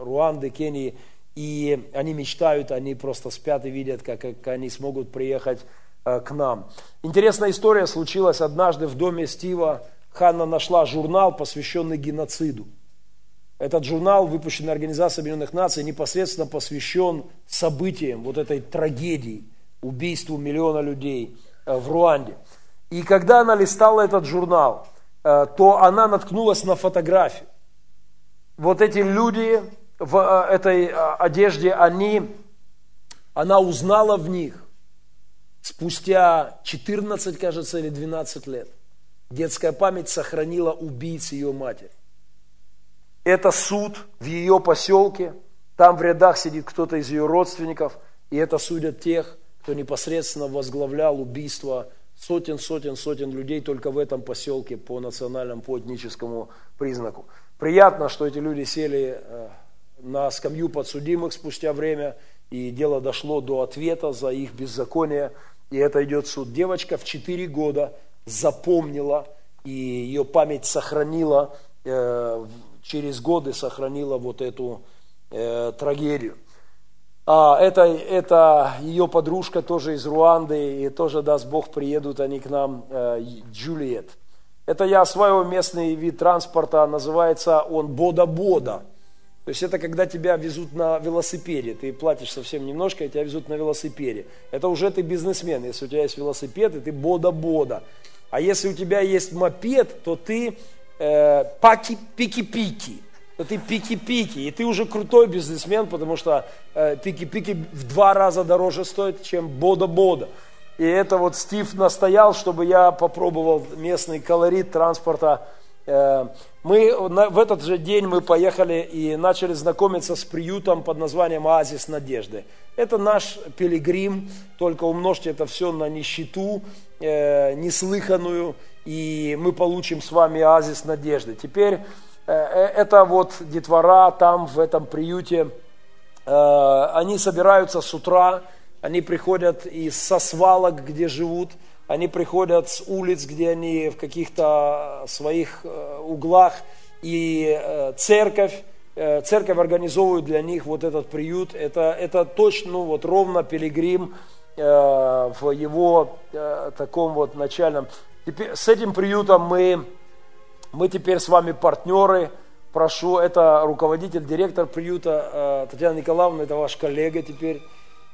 Руанды, Кении, и они мечтают, они просто спят и видят, как, как они смогут приехать э, к нам. Интересная история случилась однажды в доме Стива, Ханна нашла журнал, посвященный геноциду. Этот журнал, выпущенный Организацией Объединенных Наций, непосредственно посвящен событиям вот этой трагедии, убийству миллиона людей в Руанде. И когда она листала этот журнал, э, то она наткнулась на фотографию. Вот эти люди в э, этой одежде, они, она узнала в них спустя 14, кажется, или 12 лет. Детская память сохранила убийц ее матери. Это суд в ее поселке, там в рядах сидит кто-то из ее родственников, и это судят тех, кто непосредственно возглавлял убийство сотен, сотен, сотен людей только в этом поселке по национальному, по этническому признаку. Приятно, что эти люди сели э, на скамью подсудимых спустя время, и дело дошло до ответа за их беззаконие, и это идет суд. Девочка в 4 года запомнила, и ее память сохранила, э, через годы сохранила вот эту э, трагедию. А это, это ее подружка тоже из Руанды, и тоже, даст Бог, приедут они к нам, э, Джулиет. Это я осваиваю местный вид транспорта, называется он бода-бода. То есть это когда тебя везут на велосипеде, ты платишь совсем немножко, и тебя везут на велосипеде. Это уже ты бизнесмен, если у тебя есть велосипед, и ты бода-бода. А если у тебя есть мопед, то ты э, пики-пики, то ты пики-пики, и ты уже крутой бизнесмен, потому что э, пики-пики в два раза дороже стоит, чем бода-бода. И это вот Стив настоял, чтобы я попробовал местный колорит транспорта. Э, мы в этот же день мы поехали и начали знакомиться с приютом под названием «Оазис надежды». Это наш пилигрим, только умножьте это все на нищету, э, неслыханную, и мы получим с вами оазис надежды. Теперь это вот детвора там, в этом приюте, они собираются с утра, они приходят из со свалок, где живут, они приходят с улиц, где они в каких-то своих э, углах, и э, церковь, э, церковь организовывает для них вот этот приют. Это, это точно, ну, вот ровно пилигрим в его таком вот начальном. Теперь, с этим приютом мы, мы теперь с вами партнеры. Прошу, это руководитель, директор приюта Татьяна Николаевна, это ваш коллега теперь.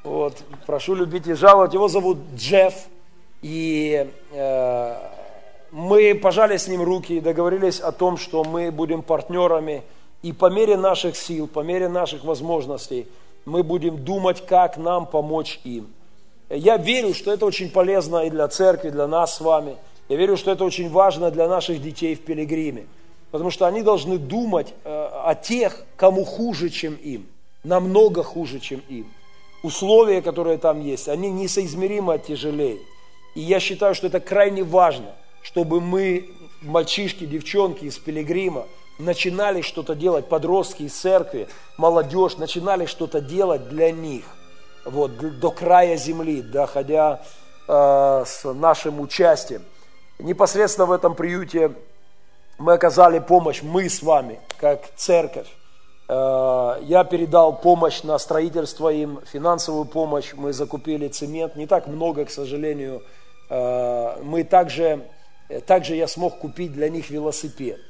Вот, прошу любить и жаловать. Его зовут Джефф. И э, мы пожали с ним руки и договорились о том, что мы будем партнерами. И по мере наших сил, по мере наших возможностей, мы будем думать, как нам помочь им. Я верю, что это очень полезно и для церкви, для нас с вами. Я верю, что это очень важно для наших детей в Пилигриме. Потому что они должны думать э, о тех, кому хуже, чем им. Намного хуже, чем им условия, которые там есть, они несоизмеримо тяжелее. И я считаю, что это крайне важно, чтобы мы, мальчишки, девчонки из Пилигрима, начинали что-то делать, подростки из церкви, молодежь, начинали что-то делать для них, вот, до края земли, доходя э, с нашим участием. Непосредственно в этом приюте мы оказали помощь, мы с вами, как церковь, Э, я передал помощь на строительство им, финансовую помощь. Мы закупили цемент, не так много, к сожалению. Э, мы также, также я смог купить для них велосипед.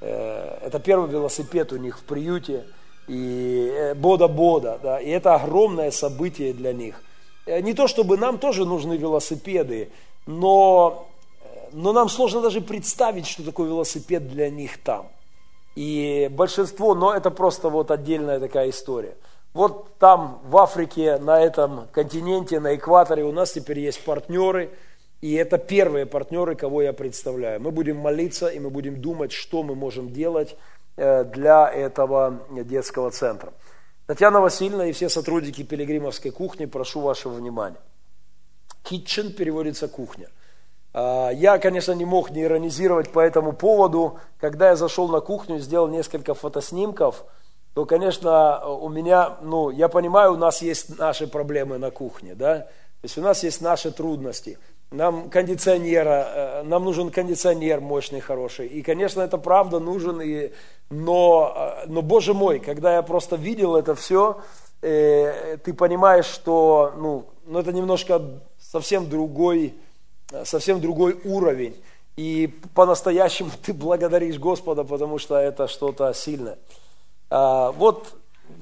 Э, это первый велосипед у них в приюте. И бода-бода, да, и это огромное событие для них. Не то чтобы нам тоже нужны велосипеды, но, но нам сложно даже представить, что такое велосипед для них там. И большинство, но это просто вот отдельная такая история. Вот там, в Африке, на этом континенте, на экваторе у нас теперь есть партнеры, и это первые партнеры, кого я представляю. Мы будем молиться, и мы будем думать, что мы можем делать э, для этого детского центра. Татьяна Васильевна и все сотрудники Пилигримовской кухни, прошу вашего внимания. Kitchen переводится кухня – я, конечно, не мог не иронизировать по этому поводу. Когда я зашел на кухню, сделал несколько фотоснимков, то, конечно, у меня, ну, я понимаю, у нас есть наши проблемы на кухне, да, то есть у нас есть наши трудности. Нам кондиционера, э, нам нужен кондиционер мощный, хороший. И, конечно, это правда нужен, и, но, э, но, боже мой, когда я просто видел это все, э, ты понимаешь, что, ну, ну это немножко совсем другой, совсем другой уровень. И по-настоящему ты благодаришь Господа, потому что это что-то сильное. А, вот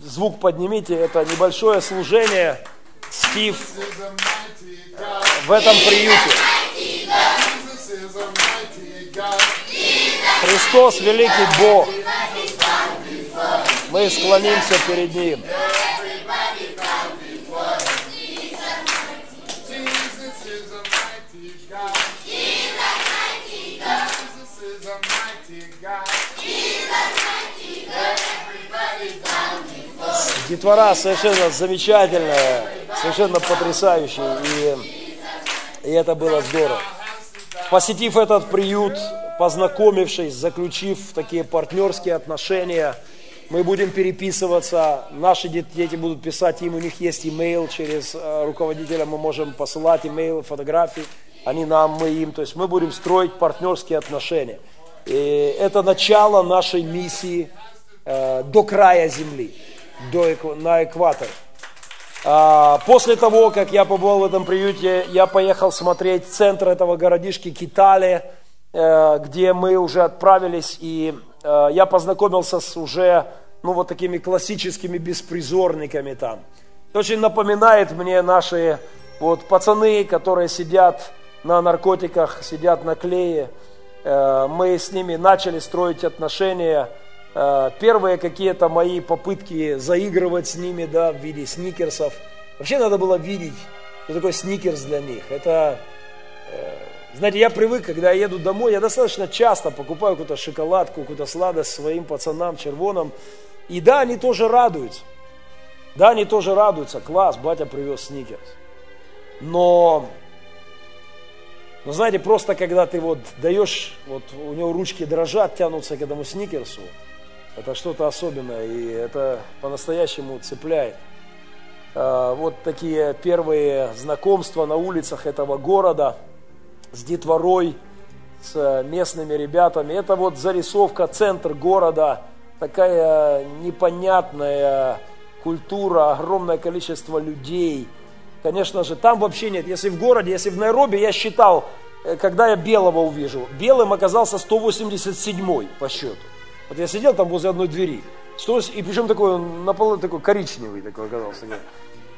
звук поднимите, это небольшое служение Стив в этом приюте. Христос великий Бог. Мы склонимся перед Ним. Детвора совершенно замечательная, совершенно потрясающая, и, и это было здорово. Посетив этот приют, познакомившись, заключив такие партнерские отношения, мы будем переписываться, наши дети будут писать им, у них есть имейл, через э, руководителя мы можем посылать имейл, фотографии, они нам, мы им, то есть мы будем строить партнерские отношения. И это начало нашей миссии э, до края земли до, на экватор. А, после того, как я побывал в этом приюте, я поехал смотреть центр этого городишки Китали, э, где мы уже отправились, и э, я познакомился с уже, ну, вот такими классическими беспризорниками там. Это очень напоминает мне наши вот пацаны, которые сидят на наркотиках, сидят на клее. Э, мы с ними начали строить отношения – первые какие-то мои попытки заигрывать с ними, да, в виде сникерсов. Вообще надо было видеть, что такое сникерс для них. Это, э, знаете, я привык, когда я еду домой, я достаточно часто покупаю какую-то шоколадку, какую-то сладость своим пацанам, червонам. И да, они тоже радуются. Да, они тоже радуются. Класс, батя привез сникерс. Но, но знаете, просто когда ты вот даешь, вот у него ручки дрожат, тянутся к этому сникерсу, это что-то особенное, и это по-настоящему цепляет. А, вот такие первые знакомства на улицах этого города с детворой, с местными ребятами. Это вот зарисовка, центр города, такая непонятная культура, огромное количество людей. Конечно же, там вообще нет. Если в городе, если в Найроби, я считал, э, когда я белого увижу, белым оказался 187 по счету. Вот я сидел там возле одной двери. И причем такой, он наполовину такой коричневый такой оказался.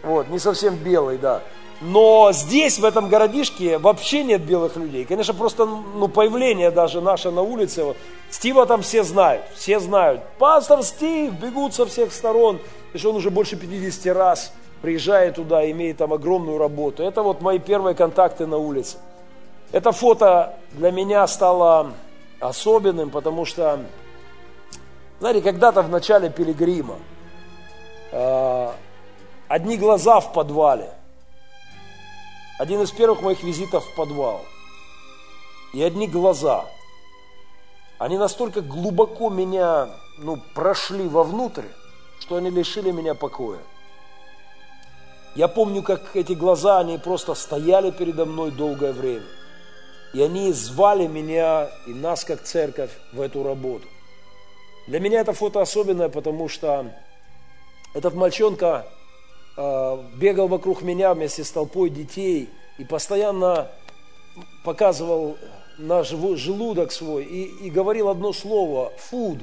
Вот, не совсем белый, да. Но здесь, в этом городишке, вообще нет белых людей. Конечно, просто ну, появление даже наше на улице. Вот, Стива там все знают, все знают. Пастор Стив, бегут со всех сторон. Потому что он уже больше 50 раз приезжает туда, имеет там огромную работу. Это вот мои первые контакты на улице. Это фото для меня стало особенным, потому что знаете, когда-то в начале пилигрима э, одни глаза в подвале. Один из первых моих визитов в подвал. И одни глаза. Они настолько глубоко меня ну, прошли вовнутрь, что они лишили меня покоя. Я помню, как эти глаза, они просто стояли передо мной долгое время. И они звали меня и нас, как церковь, в эту работу. Для меня это фото особенное, потому что этот мальчонка э, бегал вокруг меня вместе с толпой детей и постоянно показывал наш желудок свой и, и говорил одно слово – food,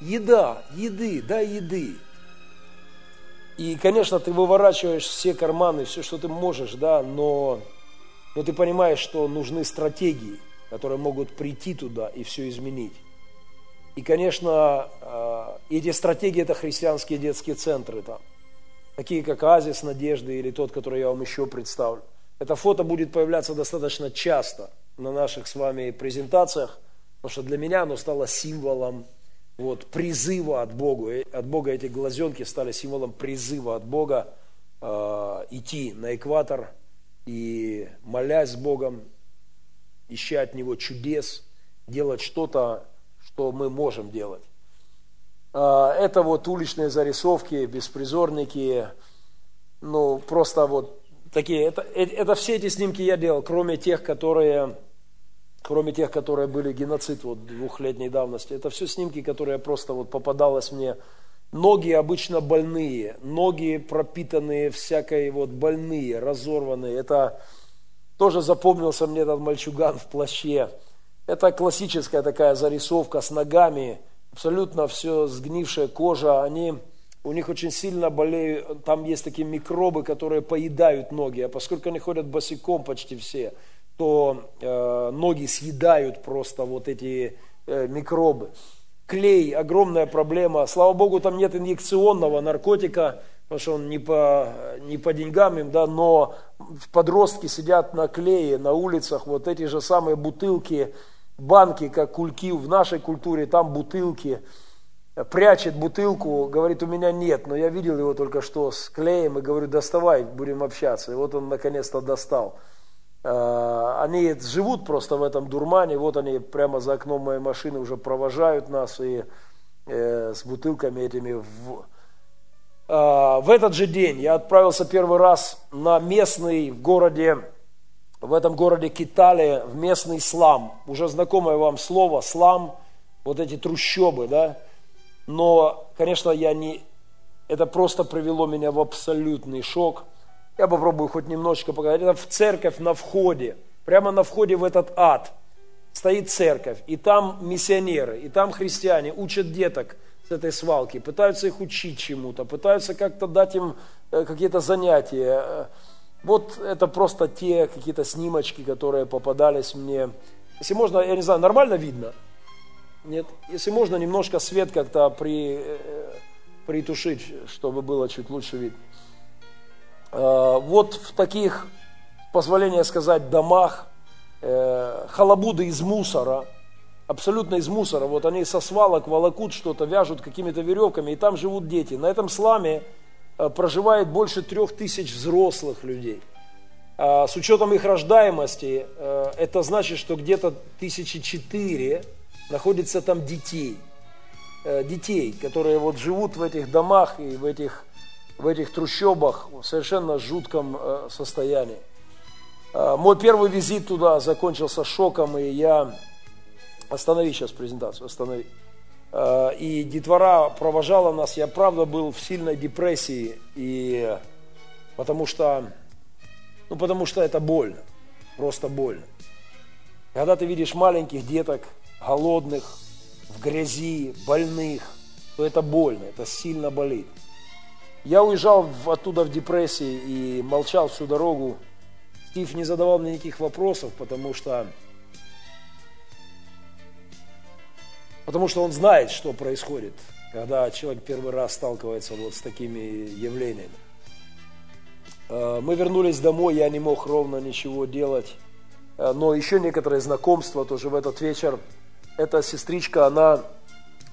еда, еды, да, еды. И, конечно, ты выворачиваешь все карманы, все, что ты можешь, да, но, но ты понимаешь, что нужны стратегии, которые могут прийти туда и все изменить. И, конечно, э, эти стратегии – это христианские детские центры там, такие как «Азис надежды» или тот, который я вам еще представлю. Это фото будет появляться достаточно часто на наших с вами презентациях, потому что для меня оно стало символом вот, призыва от Бога. От Бога эти глазенки стали символом призыва от Бога э, идти на экватор и молясь с Богом, ища от Него чудес, делать что-то что мы можем делать. А, это вот уличные зарисовки, беспризорники, ну, просто вот такие, это, э, это все эти снимки я делал, кроме тех, которые, кроме тех, которые были геноцид вот двухлетней давности. Это все снимки, которые просто вот попадалось мне. Ноги обычно больные, ноги пропитанные всякой вот больные, разорванные. Это тоже запомнился мне этот мальчуган в плаще. Это классическая такая зарисовка с ногами, абсолютно все сгнившая кожа, они, у них очень сильно болеют, там есть такие микробы, которые поедают ноги, а поскольку они ходят босиком почти все, то э, ноги съедают просто вот эти э, микробы. Клей – огромная проблема. Слава Богу, там нет инъекционного наркотика, потому что он не по, не по деньгам им, да, но подростки сидят на клее, на улицах, вот эти же самые бутылки – банки, как кульки в нашей культуре, там бутылки, прячет бутылку, говорит, у меня нет, но я видел его только что с клеем и говорю, доставай, будем общаться. И вот он наконец-то достал. А, они живут просто в этом дурмане, вот они прямо за окном моей машины уже провожают нас и э, с бутылками этими в, а, в этот же день я отправился первый раз на местный в городе в этом городе Китале в местный слам. Уже знакомое вам слово слам, вот эти трущобы, да. Но, конечно, я не... Это просто привело меня в абсолютный шок. Я попробую хоть немножечко показать. Это в церковь на входе, прямо на входе в этот ад стоит церковь, и там миссионеры, и там христиане учат деток с этой свалки, пытаются их учить чему-то, пытаются как-то дать им э, какие-то занятия, вот это просто те какие-то снимочки, которые попадались мне. Если можно, я не знаю, нормально видно? Нет? Если можно, немножко свет как-то при, э, притушить, чтобы было чуть лучше видно. Э, вот в таких, позволение сказать, домах, э, халабуды из мусора, абсолютно из мусора, вот они со свалок волокут что-то, вяжут какими-то веревками, и там живут дети. На этом сламе проживает больше трех тысяч взрослых людей. А с учетом их рождаемости, это значит, что где-то тысячи четыре находится там детей. Детей, которые вот живут в этих домах и в этих в этих трущобах в совершенно жутком э, состоянии. Э, мой первый визит туда закончился шоком, и я... Останови сейчас презентацию, останови. Э, и детвора провожала нас, я правда был в сильной депрессии, и потому что, ну потому что это больно, просто больно. Когда ты видишь маленьких деток, голодных, в грязи, больных, то это больно, это сильно болит. Я уезжал оттуда в депрессии и молчал всю дорогу. Стив не задавал мне никаких вопросов, потому что, потому что он знает, что происходит, когда человек первый раз сталкивается вот с такими явлениями. Э, мы вернулись домой, я не мог ровно ничего делать, э, но еще некоторые знакомства тоже в этот вечер. Эта сестричка, она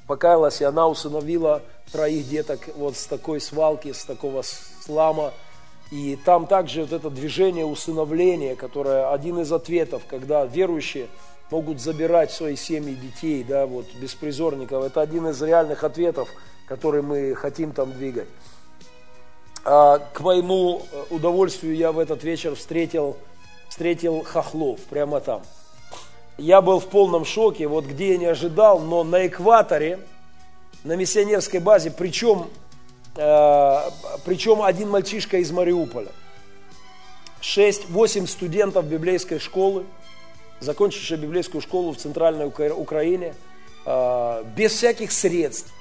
покаялась, и она усыновила троих деток вот с такой свалки, с такого слама. И там также вот это движение усыновления, которое один из ответов, когда верующие могут забирать свои семьи детей, да, вот беспризорников. Это один из реальных ответов, который мы хотим там двигать. А, к моему э, удовольствию я в этот вечер встретил, встретил хохлов прямо там. Я был в полном шоке, вот где я не ожидал, но на экваторе, на миссионерской базе, причем, э, причем один мальчишка из Мариуполя. 6-8 студентов библейской школы, закончившие библейскую школу в Центральной Украине, э, без всяких средств,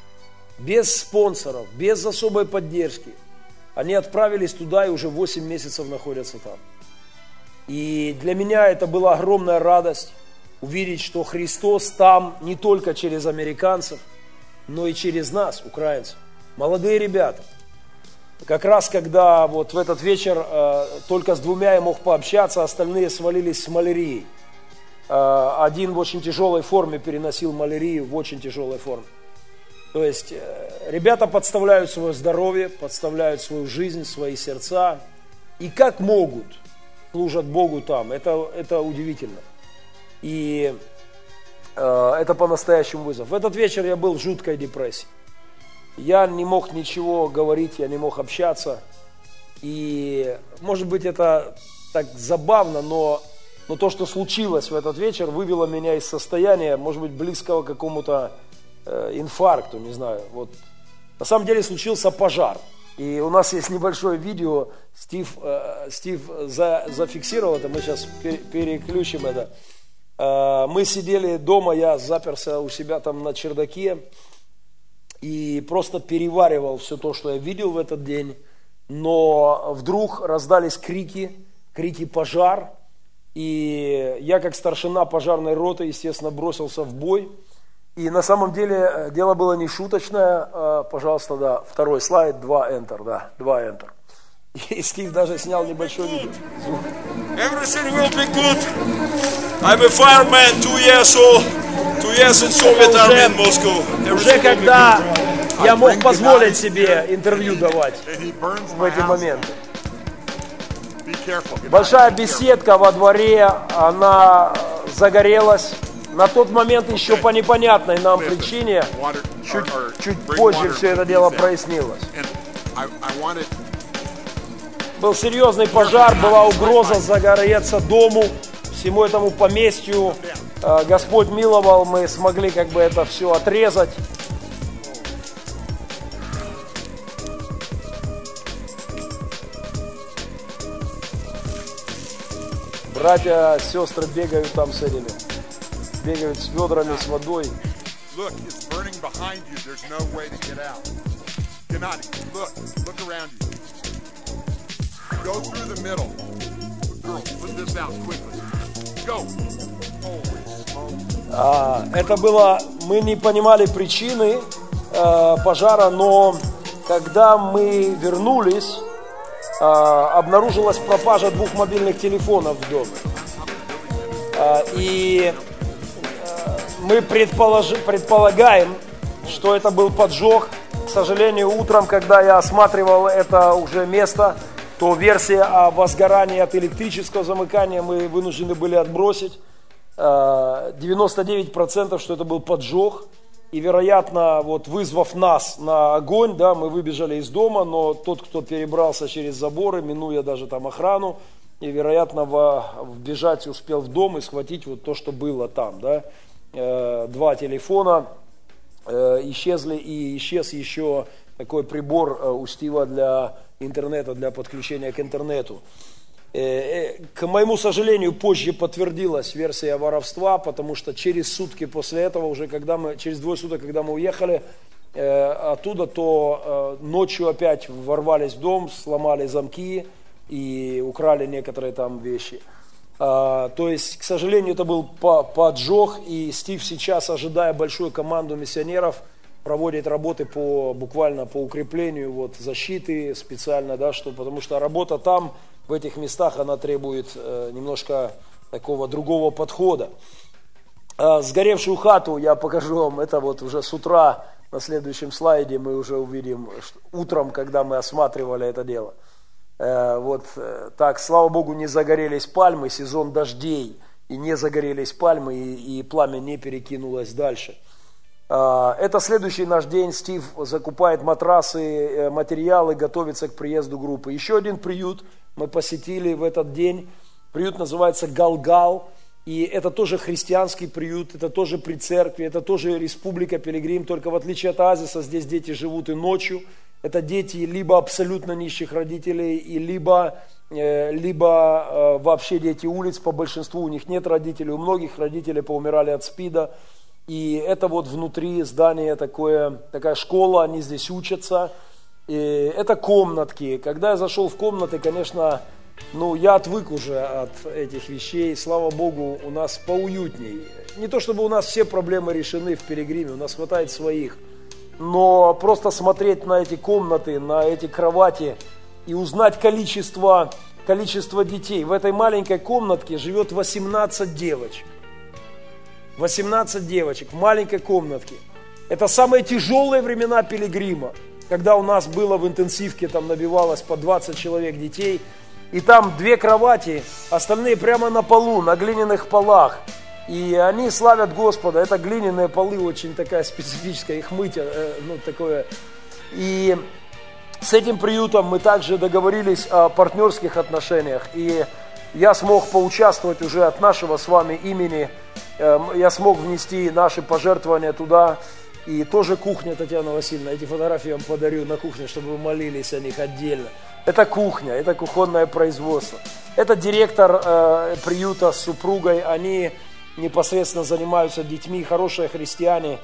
без спонсоров, без особой поддержки. Они отправились туда и уже 8 месяцев находятся там. И для меня это была огромная радость увидеть, что Христос там не только через американцев – но и через нас, украинцев. Молодые ребята. Как раз когда вот в этот вечер э, только с двумя я мог пообщаться, остальные свалились с малярией. Э, один в очень тяжелой форме переносил малярию, в очень тяжелой форме. То есть э, ребята подставляют свое здоровье, подставляют свою жизнь, свои сердца. И как могут, служат Богу там. Это, это удивительно. И Э, это по-настоящему вызов. В этот вечер я был в жуткой депрессии. Я не мог ничего говорить, я не мог общаться. И, может быть, это так забавно, но, но то, что случилось в этот вечер, вывело меня из состояния, может быть, близкого к какому-то э, инфаркту, не знаю. Вот. На самом деле случился пожар. И у нас есть небольшое видео, Стив, э, Стив за, зафиксировал это, мы сейчас переключим это. Э, мы сидели дома, я заперся у себя там на чердаке и просто переваривал все то, что я видел в этот день. Но вдруг раздались крики, крики пожар. И я, как старшина пожарной роты, естественно, бросился в бой. И на самом деле э, дело было не шуточное. Э, пожалуйста, да, второй слайд, два Enter, да, два Enter. И Стив даже снял небольшой видео. Everything will be good. I'm a fireman, two years old, two years in Soviet Army in Moscow. Уже когда я мог позволить себе интервью давать в эти моменты. Большая беседка во дворе, она загорелась. На тот момент еще по непонятной нам причине, чуть, чуть позже все это дело прояснилось. Был серьезный пожар, была угроза загореться дому, всему этому поместью. Э, Господь миловал, мы смогли как бы это все отрезать. Братья, сестры бегают там с этими, бегают с ведрами, с водой. Look, it's burning behind you. There's no way to get out. Gennady, look, look around you. Go through the middle. Girl, put this out quickly. Go. А, это было, мы не понимали причины э, пожара, но когда мы вернулись, а, обнаружилась пропажа двух мобильных телефонов в доме. А, и а, мы предполож... предполагаем, что это был поджог. К сожалению, утром, когда я осматривал это уже место, то версия о возгорании от электрического замыкания мы вынуждены были отбросить. 99% что это был поджог. И, вероятно, вот вызвав нас на огонь, да, мы выбежали из дома, но тот, кто перебрался через заборы, минуя даже там охрану, и, вероятно, вбежать успел в дом и схватить вот то, что было там, да. Э, два телефона э, исчезли, и исчез еще такой прибор э, у Стива для интернета, для подключения к интернету. Э, э, к моему сожалению, позже подтвердилась версия воровства, потому что через сутки после этого, уже когда мы, через двое суток, когда мы уехали э, оттуда, то ночью опять ворвались в дом, сломали замки и украли некоторые там вещи. А, то есть, к сожалению, это был поджог, и Стив сейчас, ожидая большую команду миссионеров, проводит работы по, буквально по укреплению вот, защиты специально, да, что, потому что работа там в этих местах она требует э, немножко такого другого подхода. А сгоревшую хату я покажу вам, это вот уже с утра на следующем слайде мы уже увидим, утром, когда мы осматривали это дело. Э, вот э, так, слава Богу, не загорелись пальмы, сезон дождей, и не загорелись пальмы, и, и пламя не перекинулось дальше. Это следующий наш день. Стив закупает матрасы, материалы, готовится к приезду группы. Еще один приют – мы посетили в этот день. Приют называется Галгал. И это тоже христианский приют, это тоже при церкви, это тоже республика Пилигрим, только в отличие от Азиса, здесь дети живут и ночью. Это дети либо абсолютно нищих родителей, и либо, э, либо э, вообще дети улиц, по большинству у них нет родителей, у многих родители поумирали от СПИДа. И это вот внутри здания такое, такая школа, они здесь учатся. И это комнатки. Когда я зашел в комнаты, конечно, ну, я отвык уже от этих вещей. Слава Богу, у нас поуютней. Не то чтобы у нас все проблемы решены в Пилигриме, у нас хватает своих. Но просто смотреть на эти комнаты, на эти кровати и узнать количество, количество детей. В этой маленькой комнатке живет 18 девочек. 18 девочек в маленькой комнатке. Это самые тяжелые времена Пилигрима когда у нас было в интенсивке, там набивалось по 20 человек детей, и там две кровати, остальные прямо на полу, на глиняных полах. И они славят Господа. Это глиняные полы очень такая специфическая, их мыть, э, ну такое. И с этим приютом мы также договорились о партнерских отношениях. И я смог поучаствовать уже от нашего с вами имени, эм, я смог внести наши пожертвования туда. И тоже кухня, Татьяна Васильевна, эти фотографии я вам подарю на кухне, чтобы вы молились о них отдельно. Это кухня, это кухонное производство. Это директор э, приюта с супругой, они непосредственно занимаются детьми, хорошие христиане.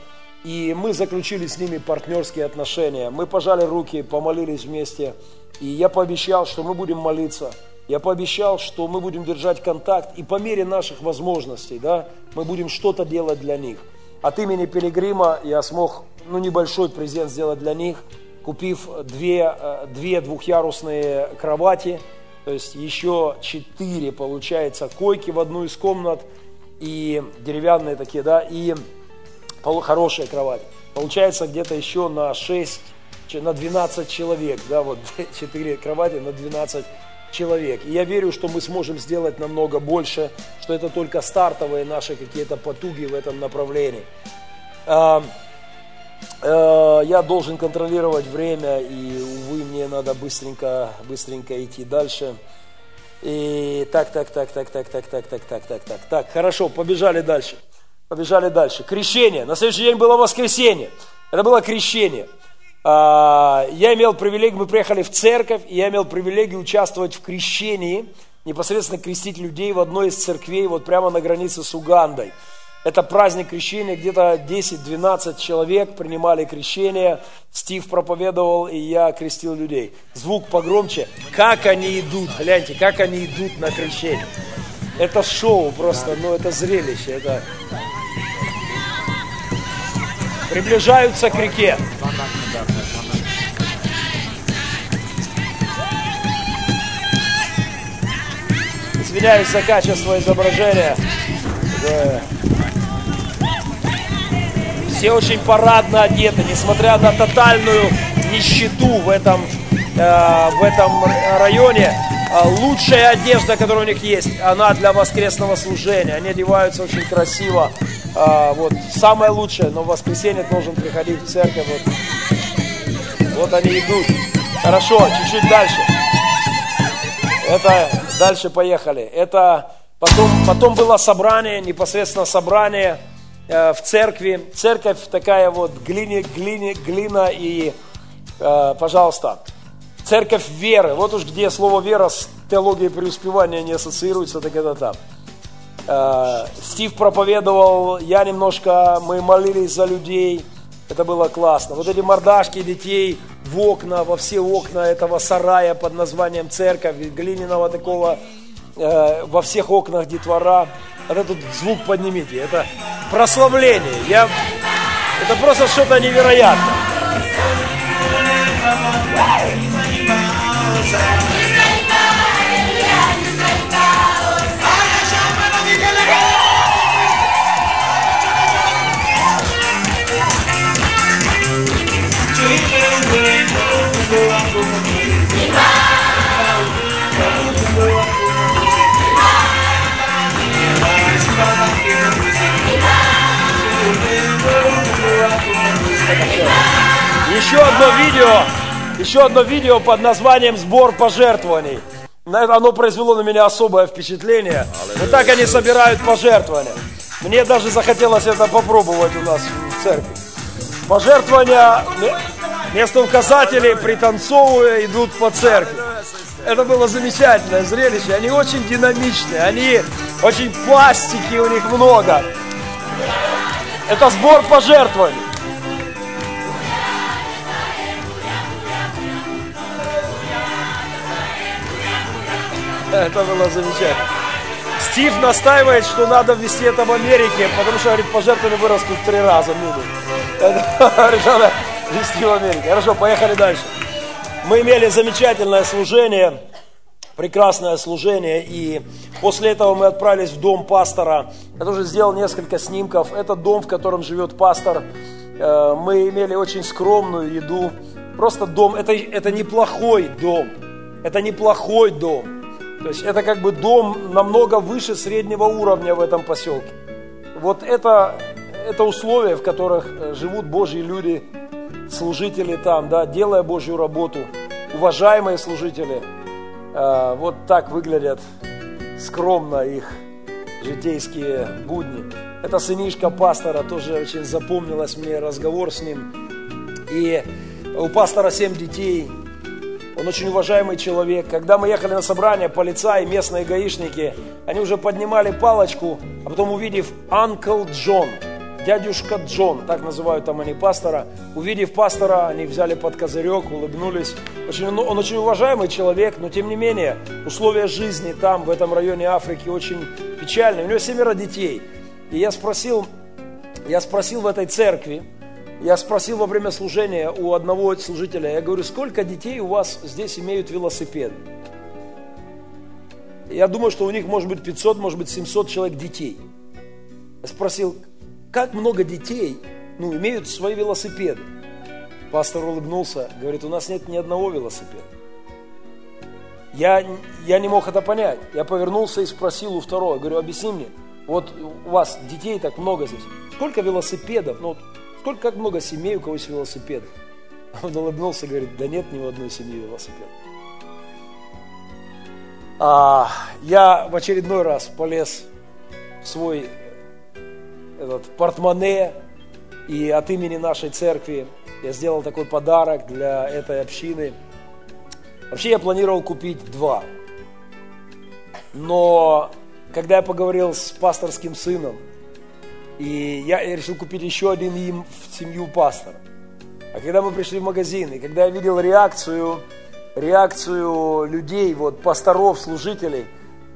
И мы заключили с ними партнерские отношения. Мы пожали руки, помолились вместе. И я пообещал, что мы будем молиться. Я пообещал, что мы будем держать контакт. И по мере наших возможностей, да, мы будем что-то делать для них. От имени Пилигрима я смог ну, небольшой презент сделать для них, купив две, э, две двухъярусные кровати, то есть еще четыре, получается, койки в одну из комнат, и деревянные такие, да, и хорошая кровать. Получается где-то еще на 6, на 12 человек, да, вот 4 кровати на 12 человек. И я верю, что мы сможем сделать намного больше, что это только стартовые наши какие-то потуги в этом направлении. А, а, я должен контролировать время, и, увы, мне надо быстренько, быстренько идти дальше. И так, так, так, так, так, так, так, так, так, так, так, так, хорошо, побежали дальше. Побежали дальше. Крещение. На следующий день было воскресенье. Это было крещение. А, я имел привилегию, мы приехали в церковь, и я имел привилегию участвовать в крещении, непосредственно крестить людей в одной из церквей, вот прямо на границе с Угандой. Это праздник крещения, где-то 10-12 человек принимали крещение, Стив проповедовал, и я крестил людей. Звук погромче. Как они идут, гляньте, как они идут на крещение. Это шоу просто, ну это зрелище, это... Приближаются к реке. Извиняюсь за качество изображения. Да. Все очень парадно одеты, несмотря на тотальную нищету в этом, э, в этом районе. Э, лучшая одежда, которая у них есть, она для воскресного служения. Они одеваются очень красиво. Э, вот самое лучшее, но в воскресенье должен приходить в церковь. Вот, вот они идут. Хорошо, чуть-чуть дальше. Это дальше поехали. Это потом, потом было собрание, непосредственно собрание э, в церкви. Церковь такая вот глине, глине, глина и, э, пожалуйста, церковь веры. Вот уж где слово вера с теологией преуспевания не ассоциируется, так это там. Э, Стив проповедовал, я немножко, мы молились за людей. Это было классно. Вот эти мордашки детей в окна, во все окна этого сарая под названием церковь, глиняного такого, э, во всех окнах детвора. Вот этот звук поднимите, это прославление. Я... Это просто что-то невероятное. Еще одно видео, еще одно видео под названием «Сбор пожертвований». Оно произвело на меня особое впечатление. Вот так они собирают пожертвования. Мне даже захотелось это попробовать у нас в церкви. Пожертвования местоуказатели, пританцовывая, идут по церкви. Это было замечательное зрелище. Они очень динамичные, они очень пластики у них много. Это сбор пожертвований. Это было замечательно. Стив настаивает, что надо ввести это в Америке, потому что, говорит, пожертвования вырастут три раза минимум. Это ввести в Америке. Хорошо, поехали дальше. Мы имели замечательное служение, прекрасное служение, и после этого мы отправились в дом пастора. Я тоже сделал несколько снимков. Это дом, в котором живет пастор. Э, мы имели очень скромную еду. Просто дом, это, это неплохой дом. Это неплохой дом. То есть это как бы дом намного выше среднего уровня в этом поселке. Вот это, это условия, в которых э, живут Божьи люди, служители там, да, делая Божью работу, уважаемые служители. Э, вот так выглядят скромно их житейские будни. Это сынишка пастора, тоже очень запомнилось мне разговор с ним. И у пастора семь детей, он очень уважаемый человек. Когда мы ехали на собрание, полицаи, местные гаишники, они уже поднимали палочку, а потом увидев Анкл Джон, дядюшка Джон, так называют там они пастора, увидев пастора, они взяли под козырек, улыбнулись. Очень, ну, он очень уважаемый человек, но тем не менее, условия жизни там, в этом районе Африки, очень печальные. У него семеро детей. И я спросил, я спросил в этой церкви, я спросил во время служения у одного служителя, я говорю, сколько детей у вас здесь имеют велосипед? Я думаю, что у них может быть 500, может быть 700 человек детей. Я спросил, как много детей ну, имеют свои велосипеды? Пастор улыбнулся, говорит, у нас нет ни одного велосипеда. Я, я не мог это понять. Я повернулся и спросил у второго, говорю, объясни мне, вот у вас детей так много здесь, сколько велосипедов, ну, Сколько, как много семей, у кого есть велосипед? Он улыбнулся и говорит, да нет ни в одной семьи велосипеда. А, я в очередной раз полез в свой этот портмоне и от имени нашей церкви я сделал такой подарок для этой общины. Вообще я планировал купить два. Но когда я поговорил с пасторским сыном, и я решил купить еще один им в семью пастора. А когда мы пришли в магазин, и когда я видел реакцию, реакцию людей, вот пасторов, служителей,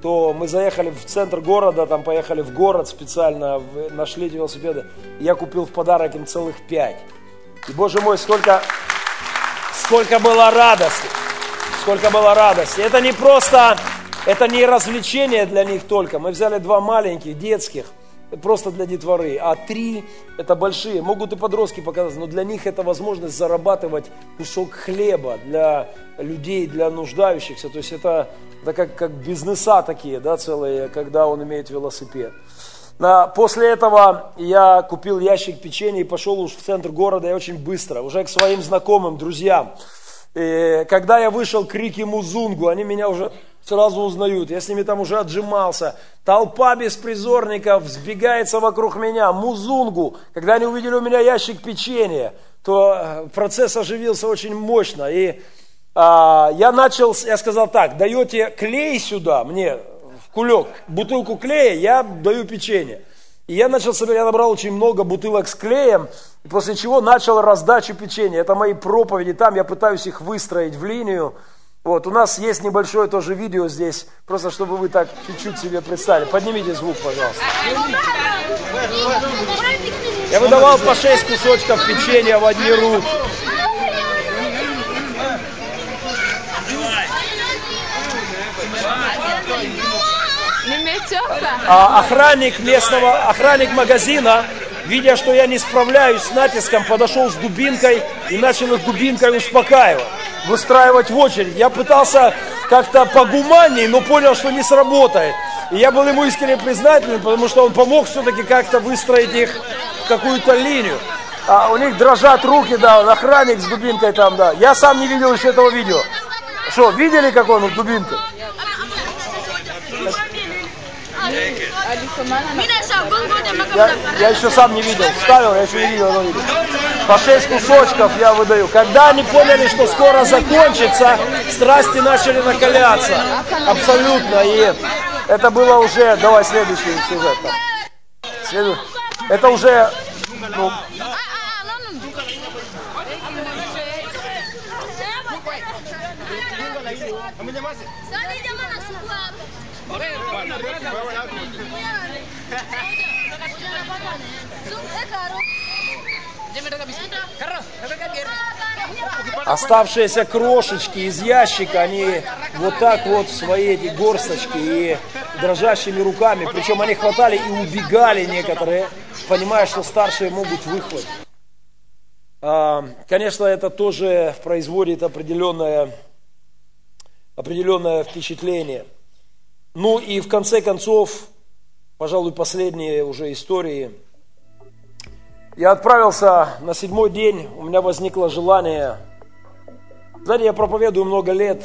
то мы заехали в центр города, там поехали в город специально, нашли эти велосипеды. Я купил в подарок им целых пять. И, боже мой, сколько, сколько было радости, сколько было радости. Это не просто, Это не развлечение для них только. Мы взяли два маленьких, детских, просто для детворы, а три это большие. Могут и подростки показать, но для них это возможность зарабатывать кусок хлеба для людей, для нуждающихся. То есть это, это как, как бизнеса такие, да, целые, когда он имеет велосипед. На, после этого я купил ящик печенья и пошел уж в центр города, и очень быстро, уже к своим знакомым, друзьям. И когда я вышел к Рике Музунгу, они меня уже сразу узнают. Я с ними там уже отжимался. Толпа беспризорников сбегается вокруг меня. Музунгу. Когда они увидели у меня ящик печенья, то э, процесс оживился очень мощно. И а, я начал, я сказал так, даете клей сюда, мне в кулек, бутылку клея, я даю печенье. И я начал собирать, я набрал очень много бутылок с клеем, после чего начал раздачу печенья. Это мои проповеди, там я пытаюсь их выстроить в линию. Вот, у нас есть небольшое тоже видео здесь, просто чтобы вы так чуть-чуть себе представили. Поднимите звук, пожалуйста. Я выдавал по 6 кусочков печенья в одни руки. А охранник местного, охранник магазина, видя, что я не справляюсь с натиском, подошел с дубинкой и начал их дубинкой успокаивать выстраивать в очередь. Я пытался как-то погуманней, но понял, что не сработает. И я был ему искренне признателен, потому что он помог все-таки как-то выстроить их в какую-то линию. А у них дрожат руки, да, охранник с дубинкой там, да. Я сам не видел еще этого видео. Что, видели, как он с дубинкой? Я, я еще сам не видел. Вставил, я еще не видел этого видео. По шесть кусочков я выдаю. Когда они поняли, что скоро закончится, страсти начали накаляться. Абсолютно. И это было уже... Давай следующий сюжет. Следующий. Это уже... Ну, Оставшиеся крошечки из ящика, они вот так вот свои эти горсточки и дрожащими руками, причем они хватали и убегали некоторые, понимая, что старшие могут выхватить. А, конечно, это тоже производит определенное, определенное впечатление. Ну и в конце концов, пожалуй, последние уже истории – я отправился на седьмой день, у меня возникло желание. Знаете, я проповедую много лет,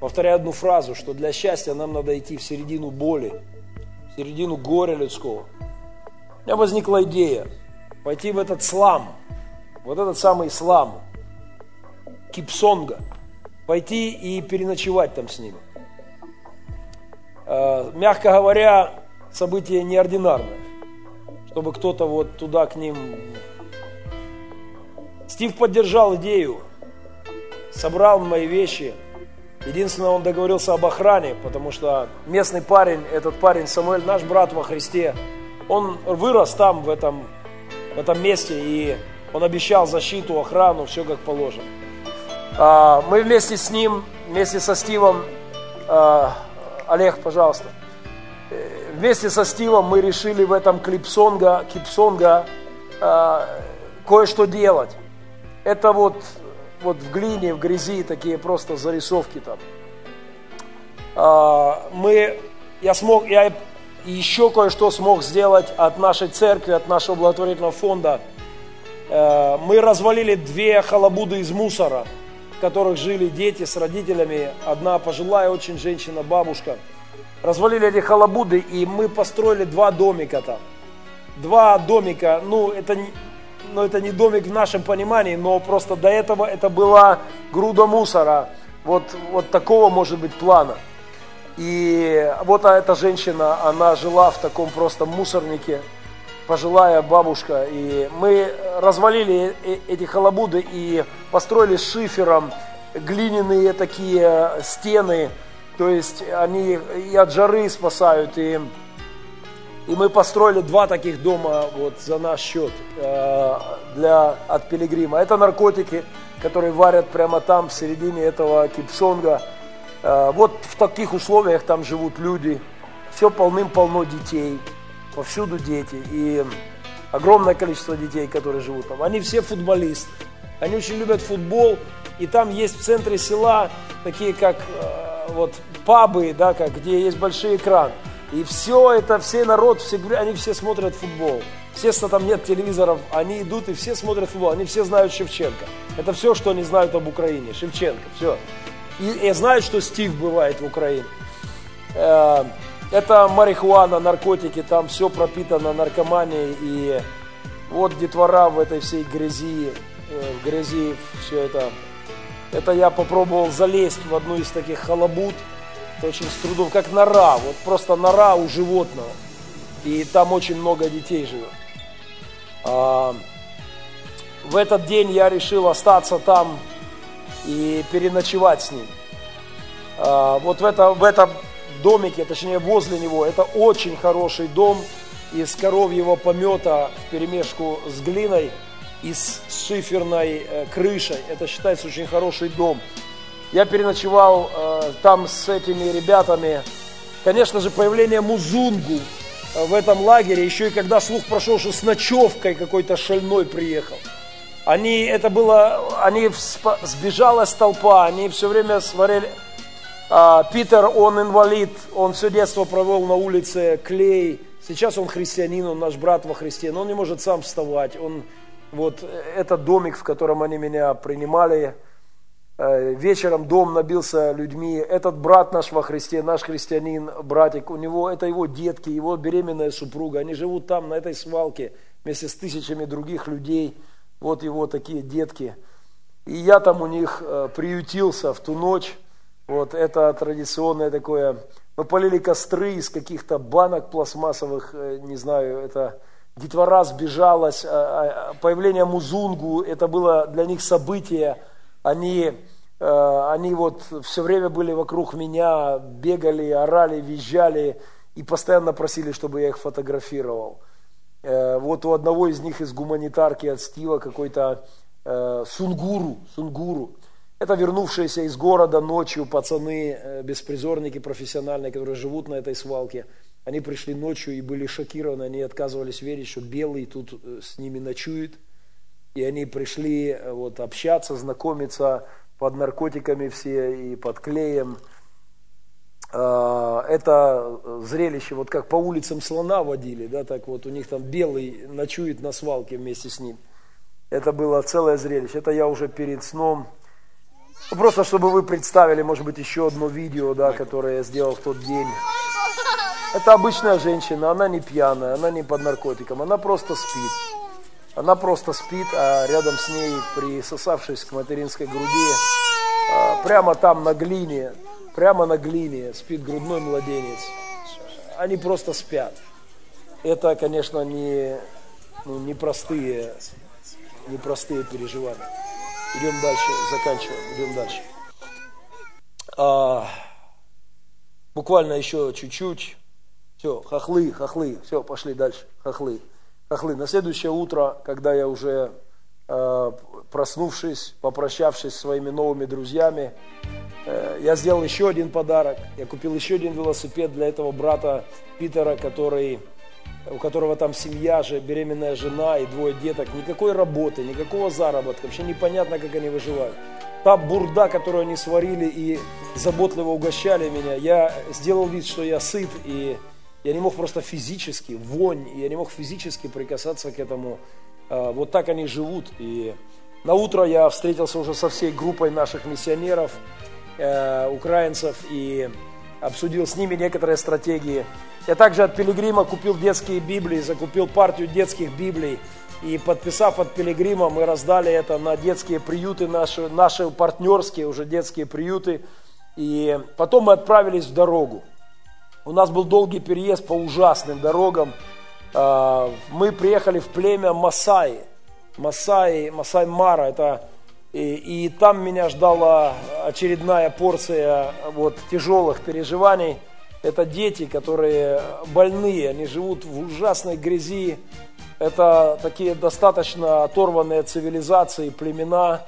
повторяю одну фразу, что для счастья нам надо идти в середину боли, в середину горя людского. У меня возникла идея пойти в этот слам, вот этот самый слам, Кипсонга, пойти и переночевать там с ним. Э, мягко говоря, событие неординарное чтобы кто-то вот туда к ним... Стив поддержал идею, собрал мои вещи. Единственное, он договорился об охране, потому что местный парень, этот парень Самуэль, наш брат во Христе, он вырос там, в этом, в этом месте, и он обещал защиту, охрану, все как положено. А, мы вместе с ним, вместе со Стивом, а, Олег, пожалуйста, вместе со Стивом мы решили в этом клипсонга, кипсонга э, кое-что делать. Это вот, вот в глине, в грязи такие просто зарисовки там. Э, мы, я смог, я еще кое-что смог сделать от нашей церкви, от нашего благотворительного фонда. Э, мы развалили две халабуды из мусора, в которых жили дети с родителями. Одна пожилая очень женщина, бабушка – развалили эти халабуды, и мы построили два домика там. Два домика, ну это, не, ну это не домик в нашем понимании, но просто до этого это была груда мусора, вот, вот такого может быть плана. И вот эта женщина, она жила в таком просто мусорнике, пожилая бабушка, и мы развалили э, эти халабуды и построили шифером глиняные такие стены, то есть они и от жары спасают, и, и мы построили два таких дома вот за наш счет э, для, от пилигрима. Это наркотики, которые варят прямо там, в середине этого кипсонга. Э, Вот в таких условиях там живут люди, все полным-полно детей, повсюду дети. И огромное количество детей, которые живут там. Они все футболисты. Они очень любят футбол. И там есть в центре села такие как э, вот пабы, да, как, где есть большой экран. И все это, все народ, все, они все смотрят футбол. Естественно, там нет телевизоров, они идут и все смотрят футбол. Они все знают Шевченко. Это все, что они знают об Украине. Шевченко, все. И, и знают, что Стив бывает в Украине. Э, это марихуана, наркотики, там все пропитано наркоманией. И вот детвора в этой всей грязи, э, в грязи все это. Это я попробовал залезть в одну из таких халабут. Очень с трудом, как нора, вот просто нора у животного. И там очень много детей живет. А, в этот день я решил остаться там и переночевать с ним. А, вот в, это, в этом домике, точнее возле него, это очень хороший дом из коровьего помета в перемешку с глиной и с шиферной э, крышей. Это считается очень хороший дом. Я переночевал э, там с этими ребятами. Конечно же, появление Музунгу э, в этом лагере, еще и когда слух прошел, что с ночевкой какой-то шальной приехал. Они, это было, они всп- сбежалась толпа, они все время сварили. А, Питер, он инвалид, он все детство провел на улице, клей. Сейчас он христианин, он наш брат во Христе, но он не может сам вставать. Он, вот э, этот домик, в котором они меня принимали, вечером дом набился людьми. Этот брат наш во Христе, наш христианин, братик, у него, это его детки, его беременная супруга. Они живут там, на этой свалке, вместе с тысячами других людей. Вот его такие детки. И я там у них э, приютился в ту ночь. Вот это традиционное такое. Мы полили костры из каких-то банок пластмассовых, э, не знаю, это детвора сбежалась, а, а, появление Музунгу, это было для них событие. Они, э, они вот все время были вокруг меня, бегали, орали, визжали и постоянно просили, чтобы я их фотографировал. Э, Вот у одного из них из гуманитарки от Стива какой-то э, сунгуру, сунгуру. Это вернувшиеся из города ночью пацаны, беспризорники профессиональные, которые живут на этой свалке. Они пришли ночью и были шокированы, они отказывались верить, что белый тут с ними ночует. И они пришли э, вот, общаться, знакомиться под наркотиками все и под клеем. А, Это зрелище, вот как по улицам слона водили, да, так вот у них там белый ночует на свалке вместе с ним. Это было целое зрелище. Это я уже перед сном ну, Просто чтобы вы представили, может быть, еще одно видео, да, которое я сделал в тот день. Это обычная женщина, она не пьяная, она не под наркотиком, она просто спит. Она просто спит, а рядом с ней, присосавшись к материнской груди, а, прямо там на глине, прямо на глине спит грудной младенец. Они просто спят. Это, конечно, не, ну, непростые, непростые переживания. Идем дальше, заканчиваем, идем дальше. А, буквально еще чуть-чуть. Все, хохлы, хохлы, все, пошли дальше, хохлы. Хохлы. На следующее утро, когда я уже э, проснувшись, попрощавшись с своими новыми друзьями, э, я сделал еще один подарок. Я купил еще один велосипед для этого брата Питера, который у которого там семья же, беременная жена и двое деток, никакой работы, никакого заработка, вообще непонятно, как они выживают. Та бурда, которую они сварили и заботливо угощали меня, я сделал вид, что я сыт, и я не мог просто физически, вонь, я не мог физически прикасаться к этому. А, Вот так они живут. И на утро я встретился уже со всей группой наших миссионеров, э, украинцев, и обсудил с ними некоторые стратегии. Я также от Пилигрима купил детские Библии, закупил партию детских Библий. И подписав от Пилигрима, мы раздали это на детские приюты, наши, наши партнерские уже детские приюты. И потом мы отправились в дорогу. У нас был долгий переезд по ужасным дорогам. А, Мы приехали в племя Масаи. Масаи, Масай Мара, это и, и там меня ждала очередная порция вот, тяжелых переживаний. Это дети, которые больные, они живут в ужасной грязи. Это такие достаточно оторванные цивилизации, племена.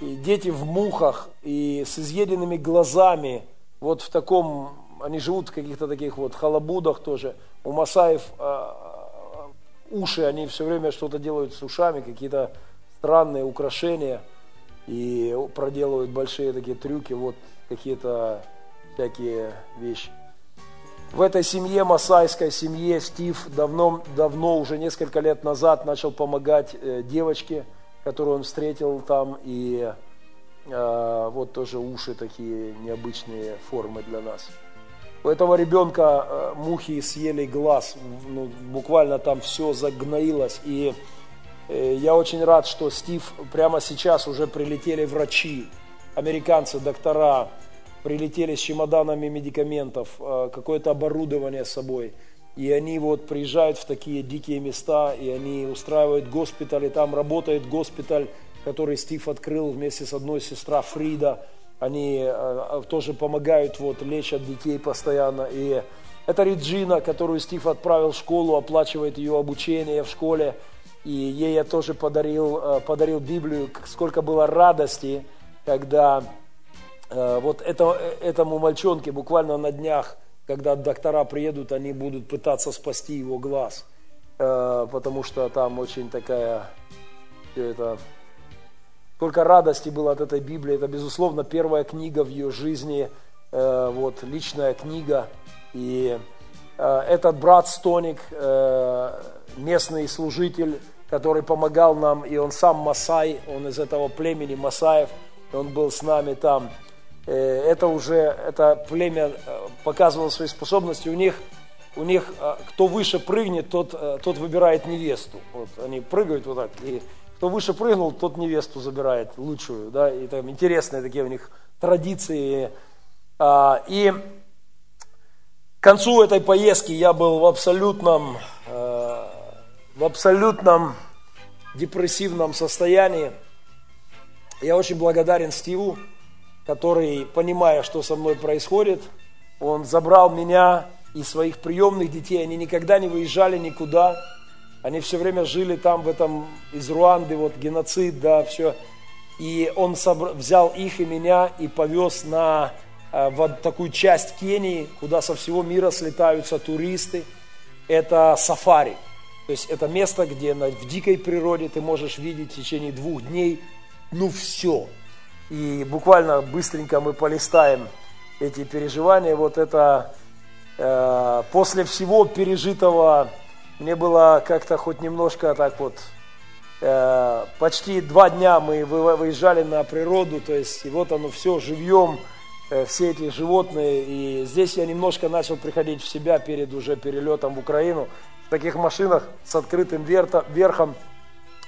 и дети в мухах, и с изъеденными глазами, вот в таком, они живут в каких-то таких вот халабудах тоже. У масаев а, уши, они все время что-то делают с ушами, какие-то странные украшения, и проделывают большие такие трюки, вот какие-то всякие вещи. В этой семье, масайской семье, Стив давно, давно, уже несколько лет назад начал помогать э, девочке, которую он встретил там, и э, вот тоже уши такие необычные формы для нас. У этого ребенка э, мухи съели глаз, ну, буквально там все загноилось, и э, я очень рад, что Стив прямо сейчас уже прилетели врачи, американцы, доктора, прилетели с чемоданами медикаментов, э, какое-то оборудование с собой. И они вот приезжают в такие дикие места, и они устраивают госпиталь, и там работает госпиталь, который Стив открыл вместе с одной сестрой Фрида. Они э, э, тоже помогают, вот, лечат детей постоянно. И это Реджина, которую Стив отправил в школу, оплачивает ее обучение в школе. И ей я тоже подарил, подарил Библию, сколько было радости, когда Э, вот это, этому мальчонке буквально на днях, когда доктора приедут, они будут пытаться спасти его глаз, э, потому что там очень такая, это, только радости было от этой Библии, это, безусловно, первая книга в ее жизни, э, вот, личная книга, и этот брат Стоник, местный служитель, который помогал нам, и он сам Масай, он из этого племени Масаев, он был с нами там, Э, это уже, это племя э, показывало свои способности, у них, у них э, кто выше прыгнет, тот, тот выбирает невесту. Вот они прыгают вот так, и кто выше прыгнул, тот невесту забирает лучшую, да, и там интересные такие у них традиции. А, и к концу этой поездки я был в абсолютном, в абсолютном депрессивном состоянии. Я очень благодарен Стиву, который, понимая, что со мной происходит, он забрал меня и своих приемных детей. Они никогда не выезжали никуда. Они все время жили там, в этом, из Руанды, вот геноцид, да, все. И он собр... взял их и меня и повез на э, вот такую часть Кении, куда со всего мира слетаются туристы. Это сафари. То есть это место, где в дикой природе ты можешь видеть в течение двух дней, ну все, и буквально быстренько мы полистаем эти переживания. Вот это э, после всего пережитого мне было как-то хоть немножко так вот, э, почти два дня мы выезжали на природу, то есть и вот оно все живьем, э, все эти животные. И здесь я немножко начал приходить в себя перед уже перелетом в Украину. В таких машинах с открытым верхом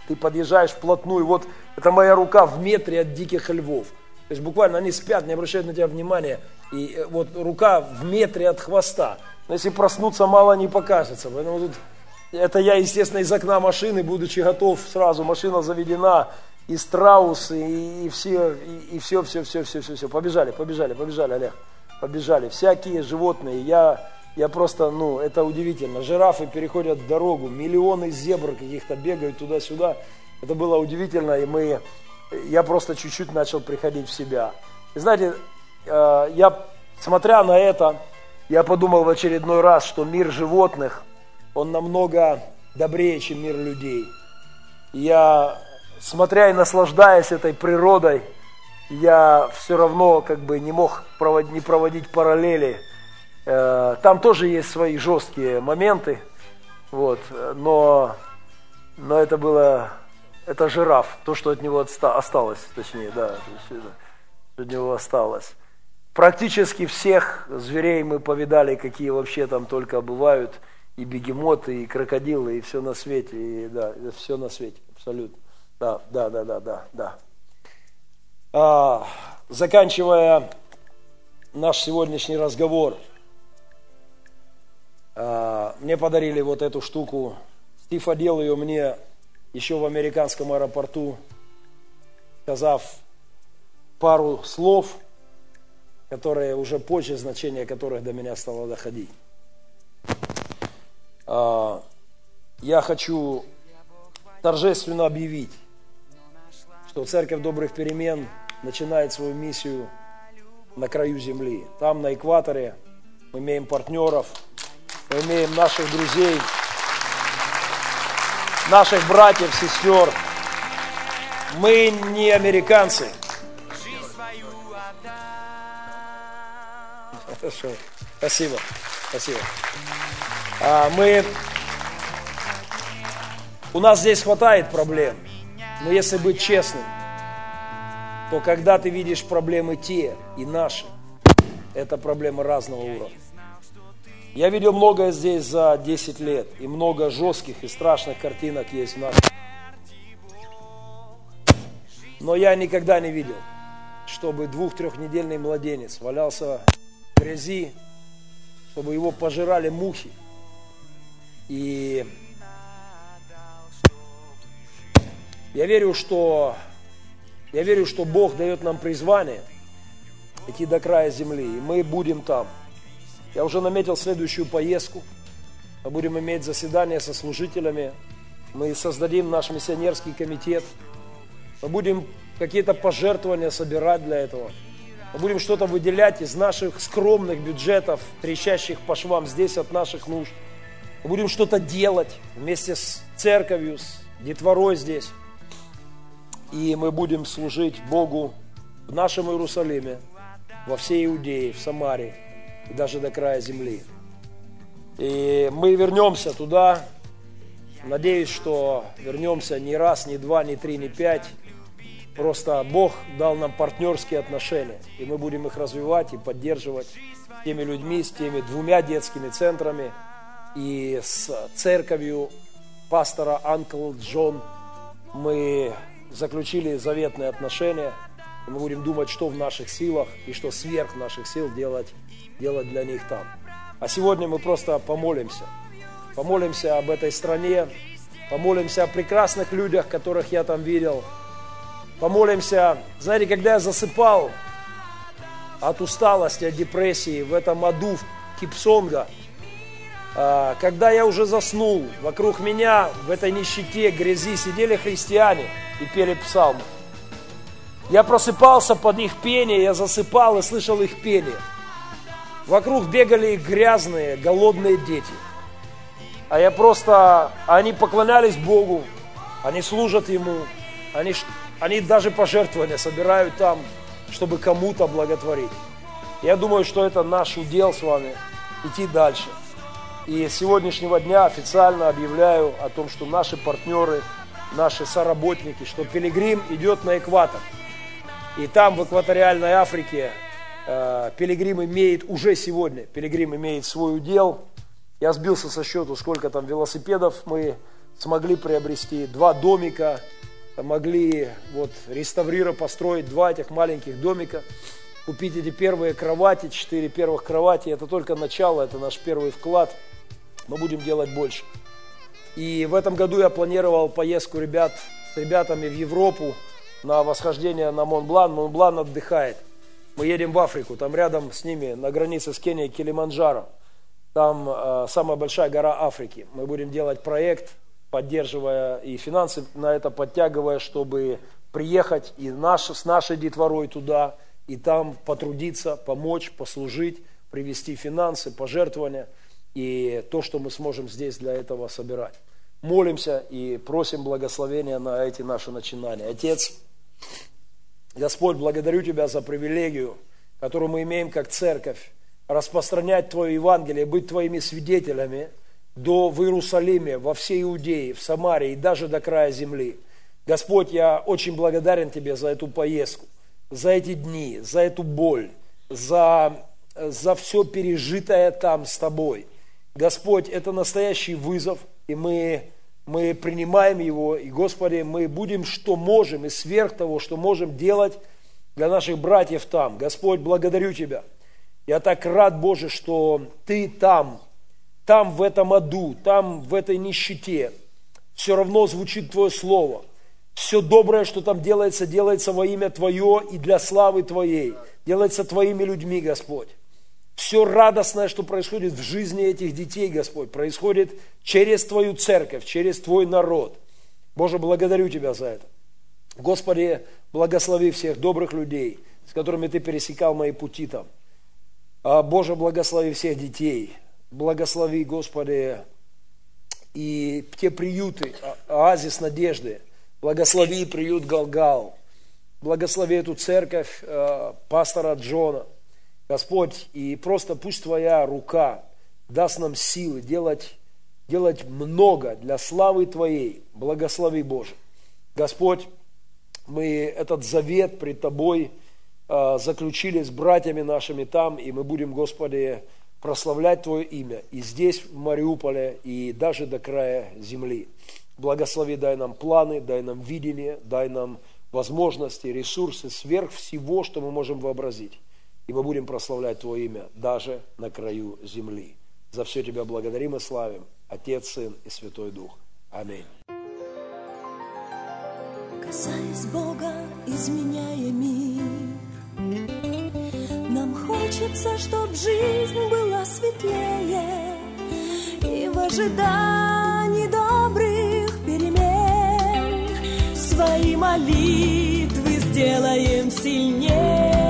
ты подъезжаешь вплотную, вот это моя рука в метре от диких львов. То есть буквально они спят, не обращают на тебя внимания. И э, вот рука в метре от хвоста. Но если проснуться, мало не покажется. Поэтому тут это я, естественно, из окна машины, будучи готов сразу, машина заведена, и страус, и, и все, и, и все, все, все, все, все, все. Побежали, побежали, побежали, Олег. Побежали. Всякие животные. Я, я просто, ну, это удивительно. Жирафы переходят дорогу, миллионы зебр каких-то бегают туда-сюда. Это было удивительно, и мы, я просто чуть-чуть начал приходить в себя. И знаете, э, я, смотря на это, я подумал в очередной раз, что мир животных, он намного добрее, чем мир людей. Я, смотря и наслаждаясь этой природой, я все равно как бы не мог проводить, не проводить параллели. Э, там тоже есть свои жесткие моменты, вот, но, но это было это жираф, то, что от него отста- осталось, точнее, да, что от него осталось. Практически всех зверей мы повидали, какие вообще там только бывают, и бегемоты, и крокодилы, и все на свете, и да, все на свете, абсолютно. Да, да, да, да, да, да. А, заканчивая наш сегодняшний разговор, а, мне подарили вот эту штуку. Стив одел ее мне еще в американском аэропорту, сказав пару слов, которые уже позже, значение которых до меня стало доходить. А, я хочу торжественно объявить, что Церковь Добрых Перемен начинает свою миссию на краю земли. Там, на экваторе, мы имеем партнеров, мы имеем наших друзей, наших братьев, сестер. Мы не американцы. Хорошо. Спасибо. Спасибо. А, мы... У нас здесь хватает проблем. Но если быть честным, то когда ты видишь проблемы те и наши, это проблемы разного уровня. Я видел многое здесь за 10 лет, и много жестких и страшных картинок есть в нас. Но я никогда не видел, чтобы двух-трехнедельный младенец валялся в грязи, чтобы его пожирали мухи. И я верю, что я верю, что Бог дает нам призвание идти до края земли, и мы будем там. Я уже наметил следующую поездку. Мы будем иметь заседание со служителями. Мы создадим наш миссионерский комитет. Мы будем какие-то пожертвования собирать для этого. Мы будем что-то выделять из наших скромных бюджетов, трещащих по швам здесь от наших нужд. Мы будем что-то делать вместе с церковью, с детворой здесь и мы будем служить Богу в нашем Иерусалиме, во всей Иудее, в Самаре и даже до края земли. И мы вернемся туда, надеюсь, что вернемся не раз, не два, не три, не пять. Просто Бог дал нам партнерские отношения, и мы будем их развивать и поддерживать с теми людьми, с теми двумя детскими центрами и с церковью пастора Анкл Джон. Мы заключили заветные отношения, мы будем думать, что в наших силах и что сверх наших сил делать, делать для них там. А сегодня мы просто помолимся. Помолимся об этой стране, помолимся о прекрасных людях, которых я там видел. Помолимся, знаете, когда я засыпал от усталости, от депрессии в этом аду Кипсонга, а, когда я уже заснул, вокруг меня в этой нищете, грязи сидели христиане – и пели псалмы. Я просыпался под их пение, я засыпал и слышал их пение. Вокруг бегали грязные, голодные дети. А я просто, они поклонялись Богу, они служат Ему, они, они даже пожертвования собирают там, чтобы кому-то благотворить. Я думаю, что это наш удел с вами, идти дальше. И с сегодняшнего дня официально объявляю о том, что наши партнеры – наши соработники, что пилигрим идет на экватор. И там, в экваториальной Африке, э, пилигрим имеет уже сегодня, пилигрим имеет свой удел. Я сбился со счету, сколько там велосипедов мы смогли приобрести, два домика, могли вот реставрировать, построить. Два этих маленьких домика, купить эти первые кровати, четыре первых кровати, это только начало, это наш первый вклад, мы будем делать больше. И в этом году я планировал поездку ребят, с ребятами в Европу на восхождение на Монблан. Монблан отдыхает. Мы едем в Африку, там рядом с ними, на границе с Кенией, Килиманджаро. Там э, самая большая гора Африки. Мы будем делать проект, поддерживая и финансы на это подтягивая, чтобы приехать и наш, с нашей детворой туда, и там потрудиться, помочь, послужить, привести финансы, пожертвования – и то, что мы сможем здесь для этого собирать. Молимся и просим благословения на эти наши начинания. Отец, Господь, благодарю Тебя за привилегию, которую мы имеем как церковь, распространять Твое Евангелие, быть Твоими свидетелями до в Иерусалиме, во всей Иудее, в Самарии и даже до края земли. Господь, я очень благодарен Тебе за эту поездку, за эти дни, за эту боль, за, за все пережитое там с Тобой – Господь, это настоящий вызов, и мы, мы принимаем его, и, Господи, мы будем, что можем, и сверх того, что можем делать для наших братьев там. Господь, благодарю Тебя. Я так рад, Боже, что Ты там, там в этом аду, там в этой нищете. Все равно звучит Твое Слово. Все доброе, что там делается, делается во имя Твое и для славы Твоей. Делается Твоими людьми, Господь. Все радостное, что происходит в жизни этих детей, Господь, происходит через Твою церковь, через Твой народ. Боже, благодарю Тебя за это. Господи, благослови всех добрых людей, с которыми Ты пересекал мои пути там. А, Боже, благослови всех детей. Благослови, Господи, и те приюты, а, оазис надежды. Благослови приют Галгал. Благослови эту церковь а, пастора Джона. Господь, и просто пусть Твоя рука даст нам силы делать, делать много для славы Твоей. Благослови, Боже. Господь, мы этот завет пред Тобой э, заключили с братьями нашими там, и мы будем, Господи, прославлять Твое имя и здесь, в Мариуполе, и даже до края земли. Благослови, дай нам планы, дай нам видение, дай нам возможности, ресурсы сверх всего, что мы можем вообразить. И мы будем прославлять Твое имя даже на краю земли. За все Тебя благодарим и славим, Отец, Сын и Святой Дух. Аминь. Касаясь Бога, изменяя мир, Нам хочется, чтоб жизнь была светлее, И в ожидании добрых перемен Свои молитвы сделаем сильнее.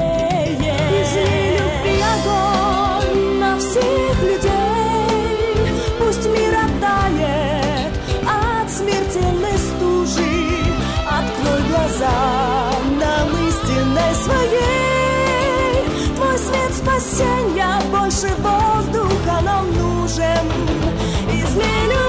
воскресенья больше воздуха нам нужен. Изменю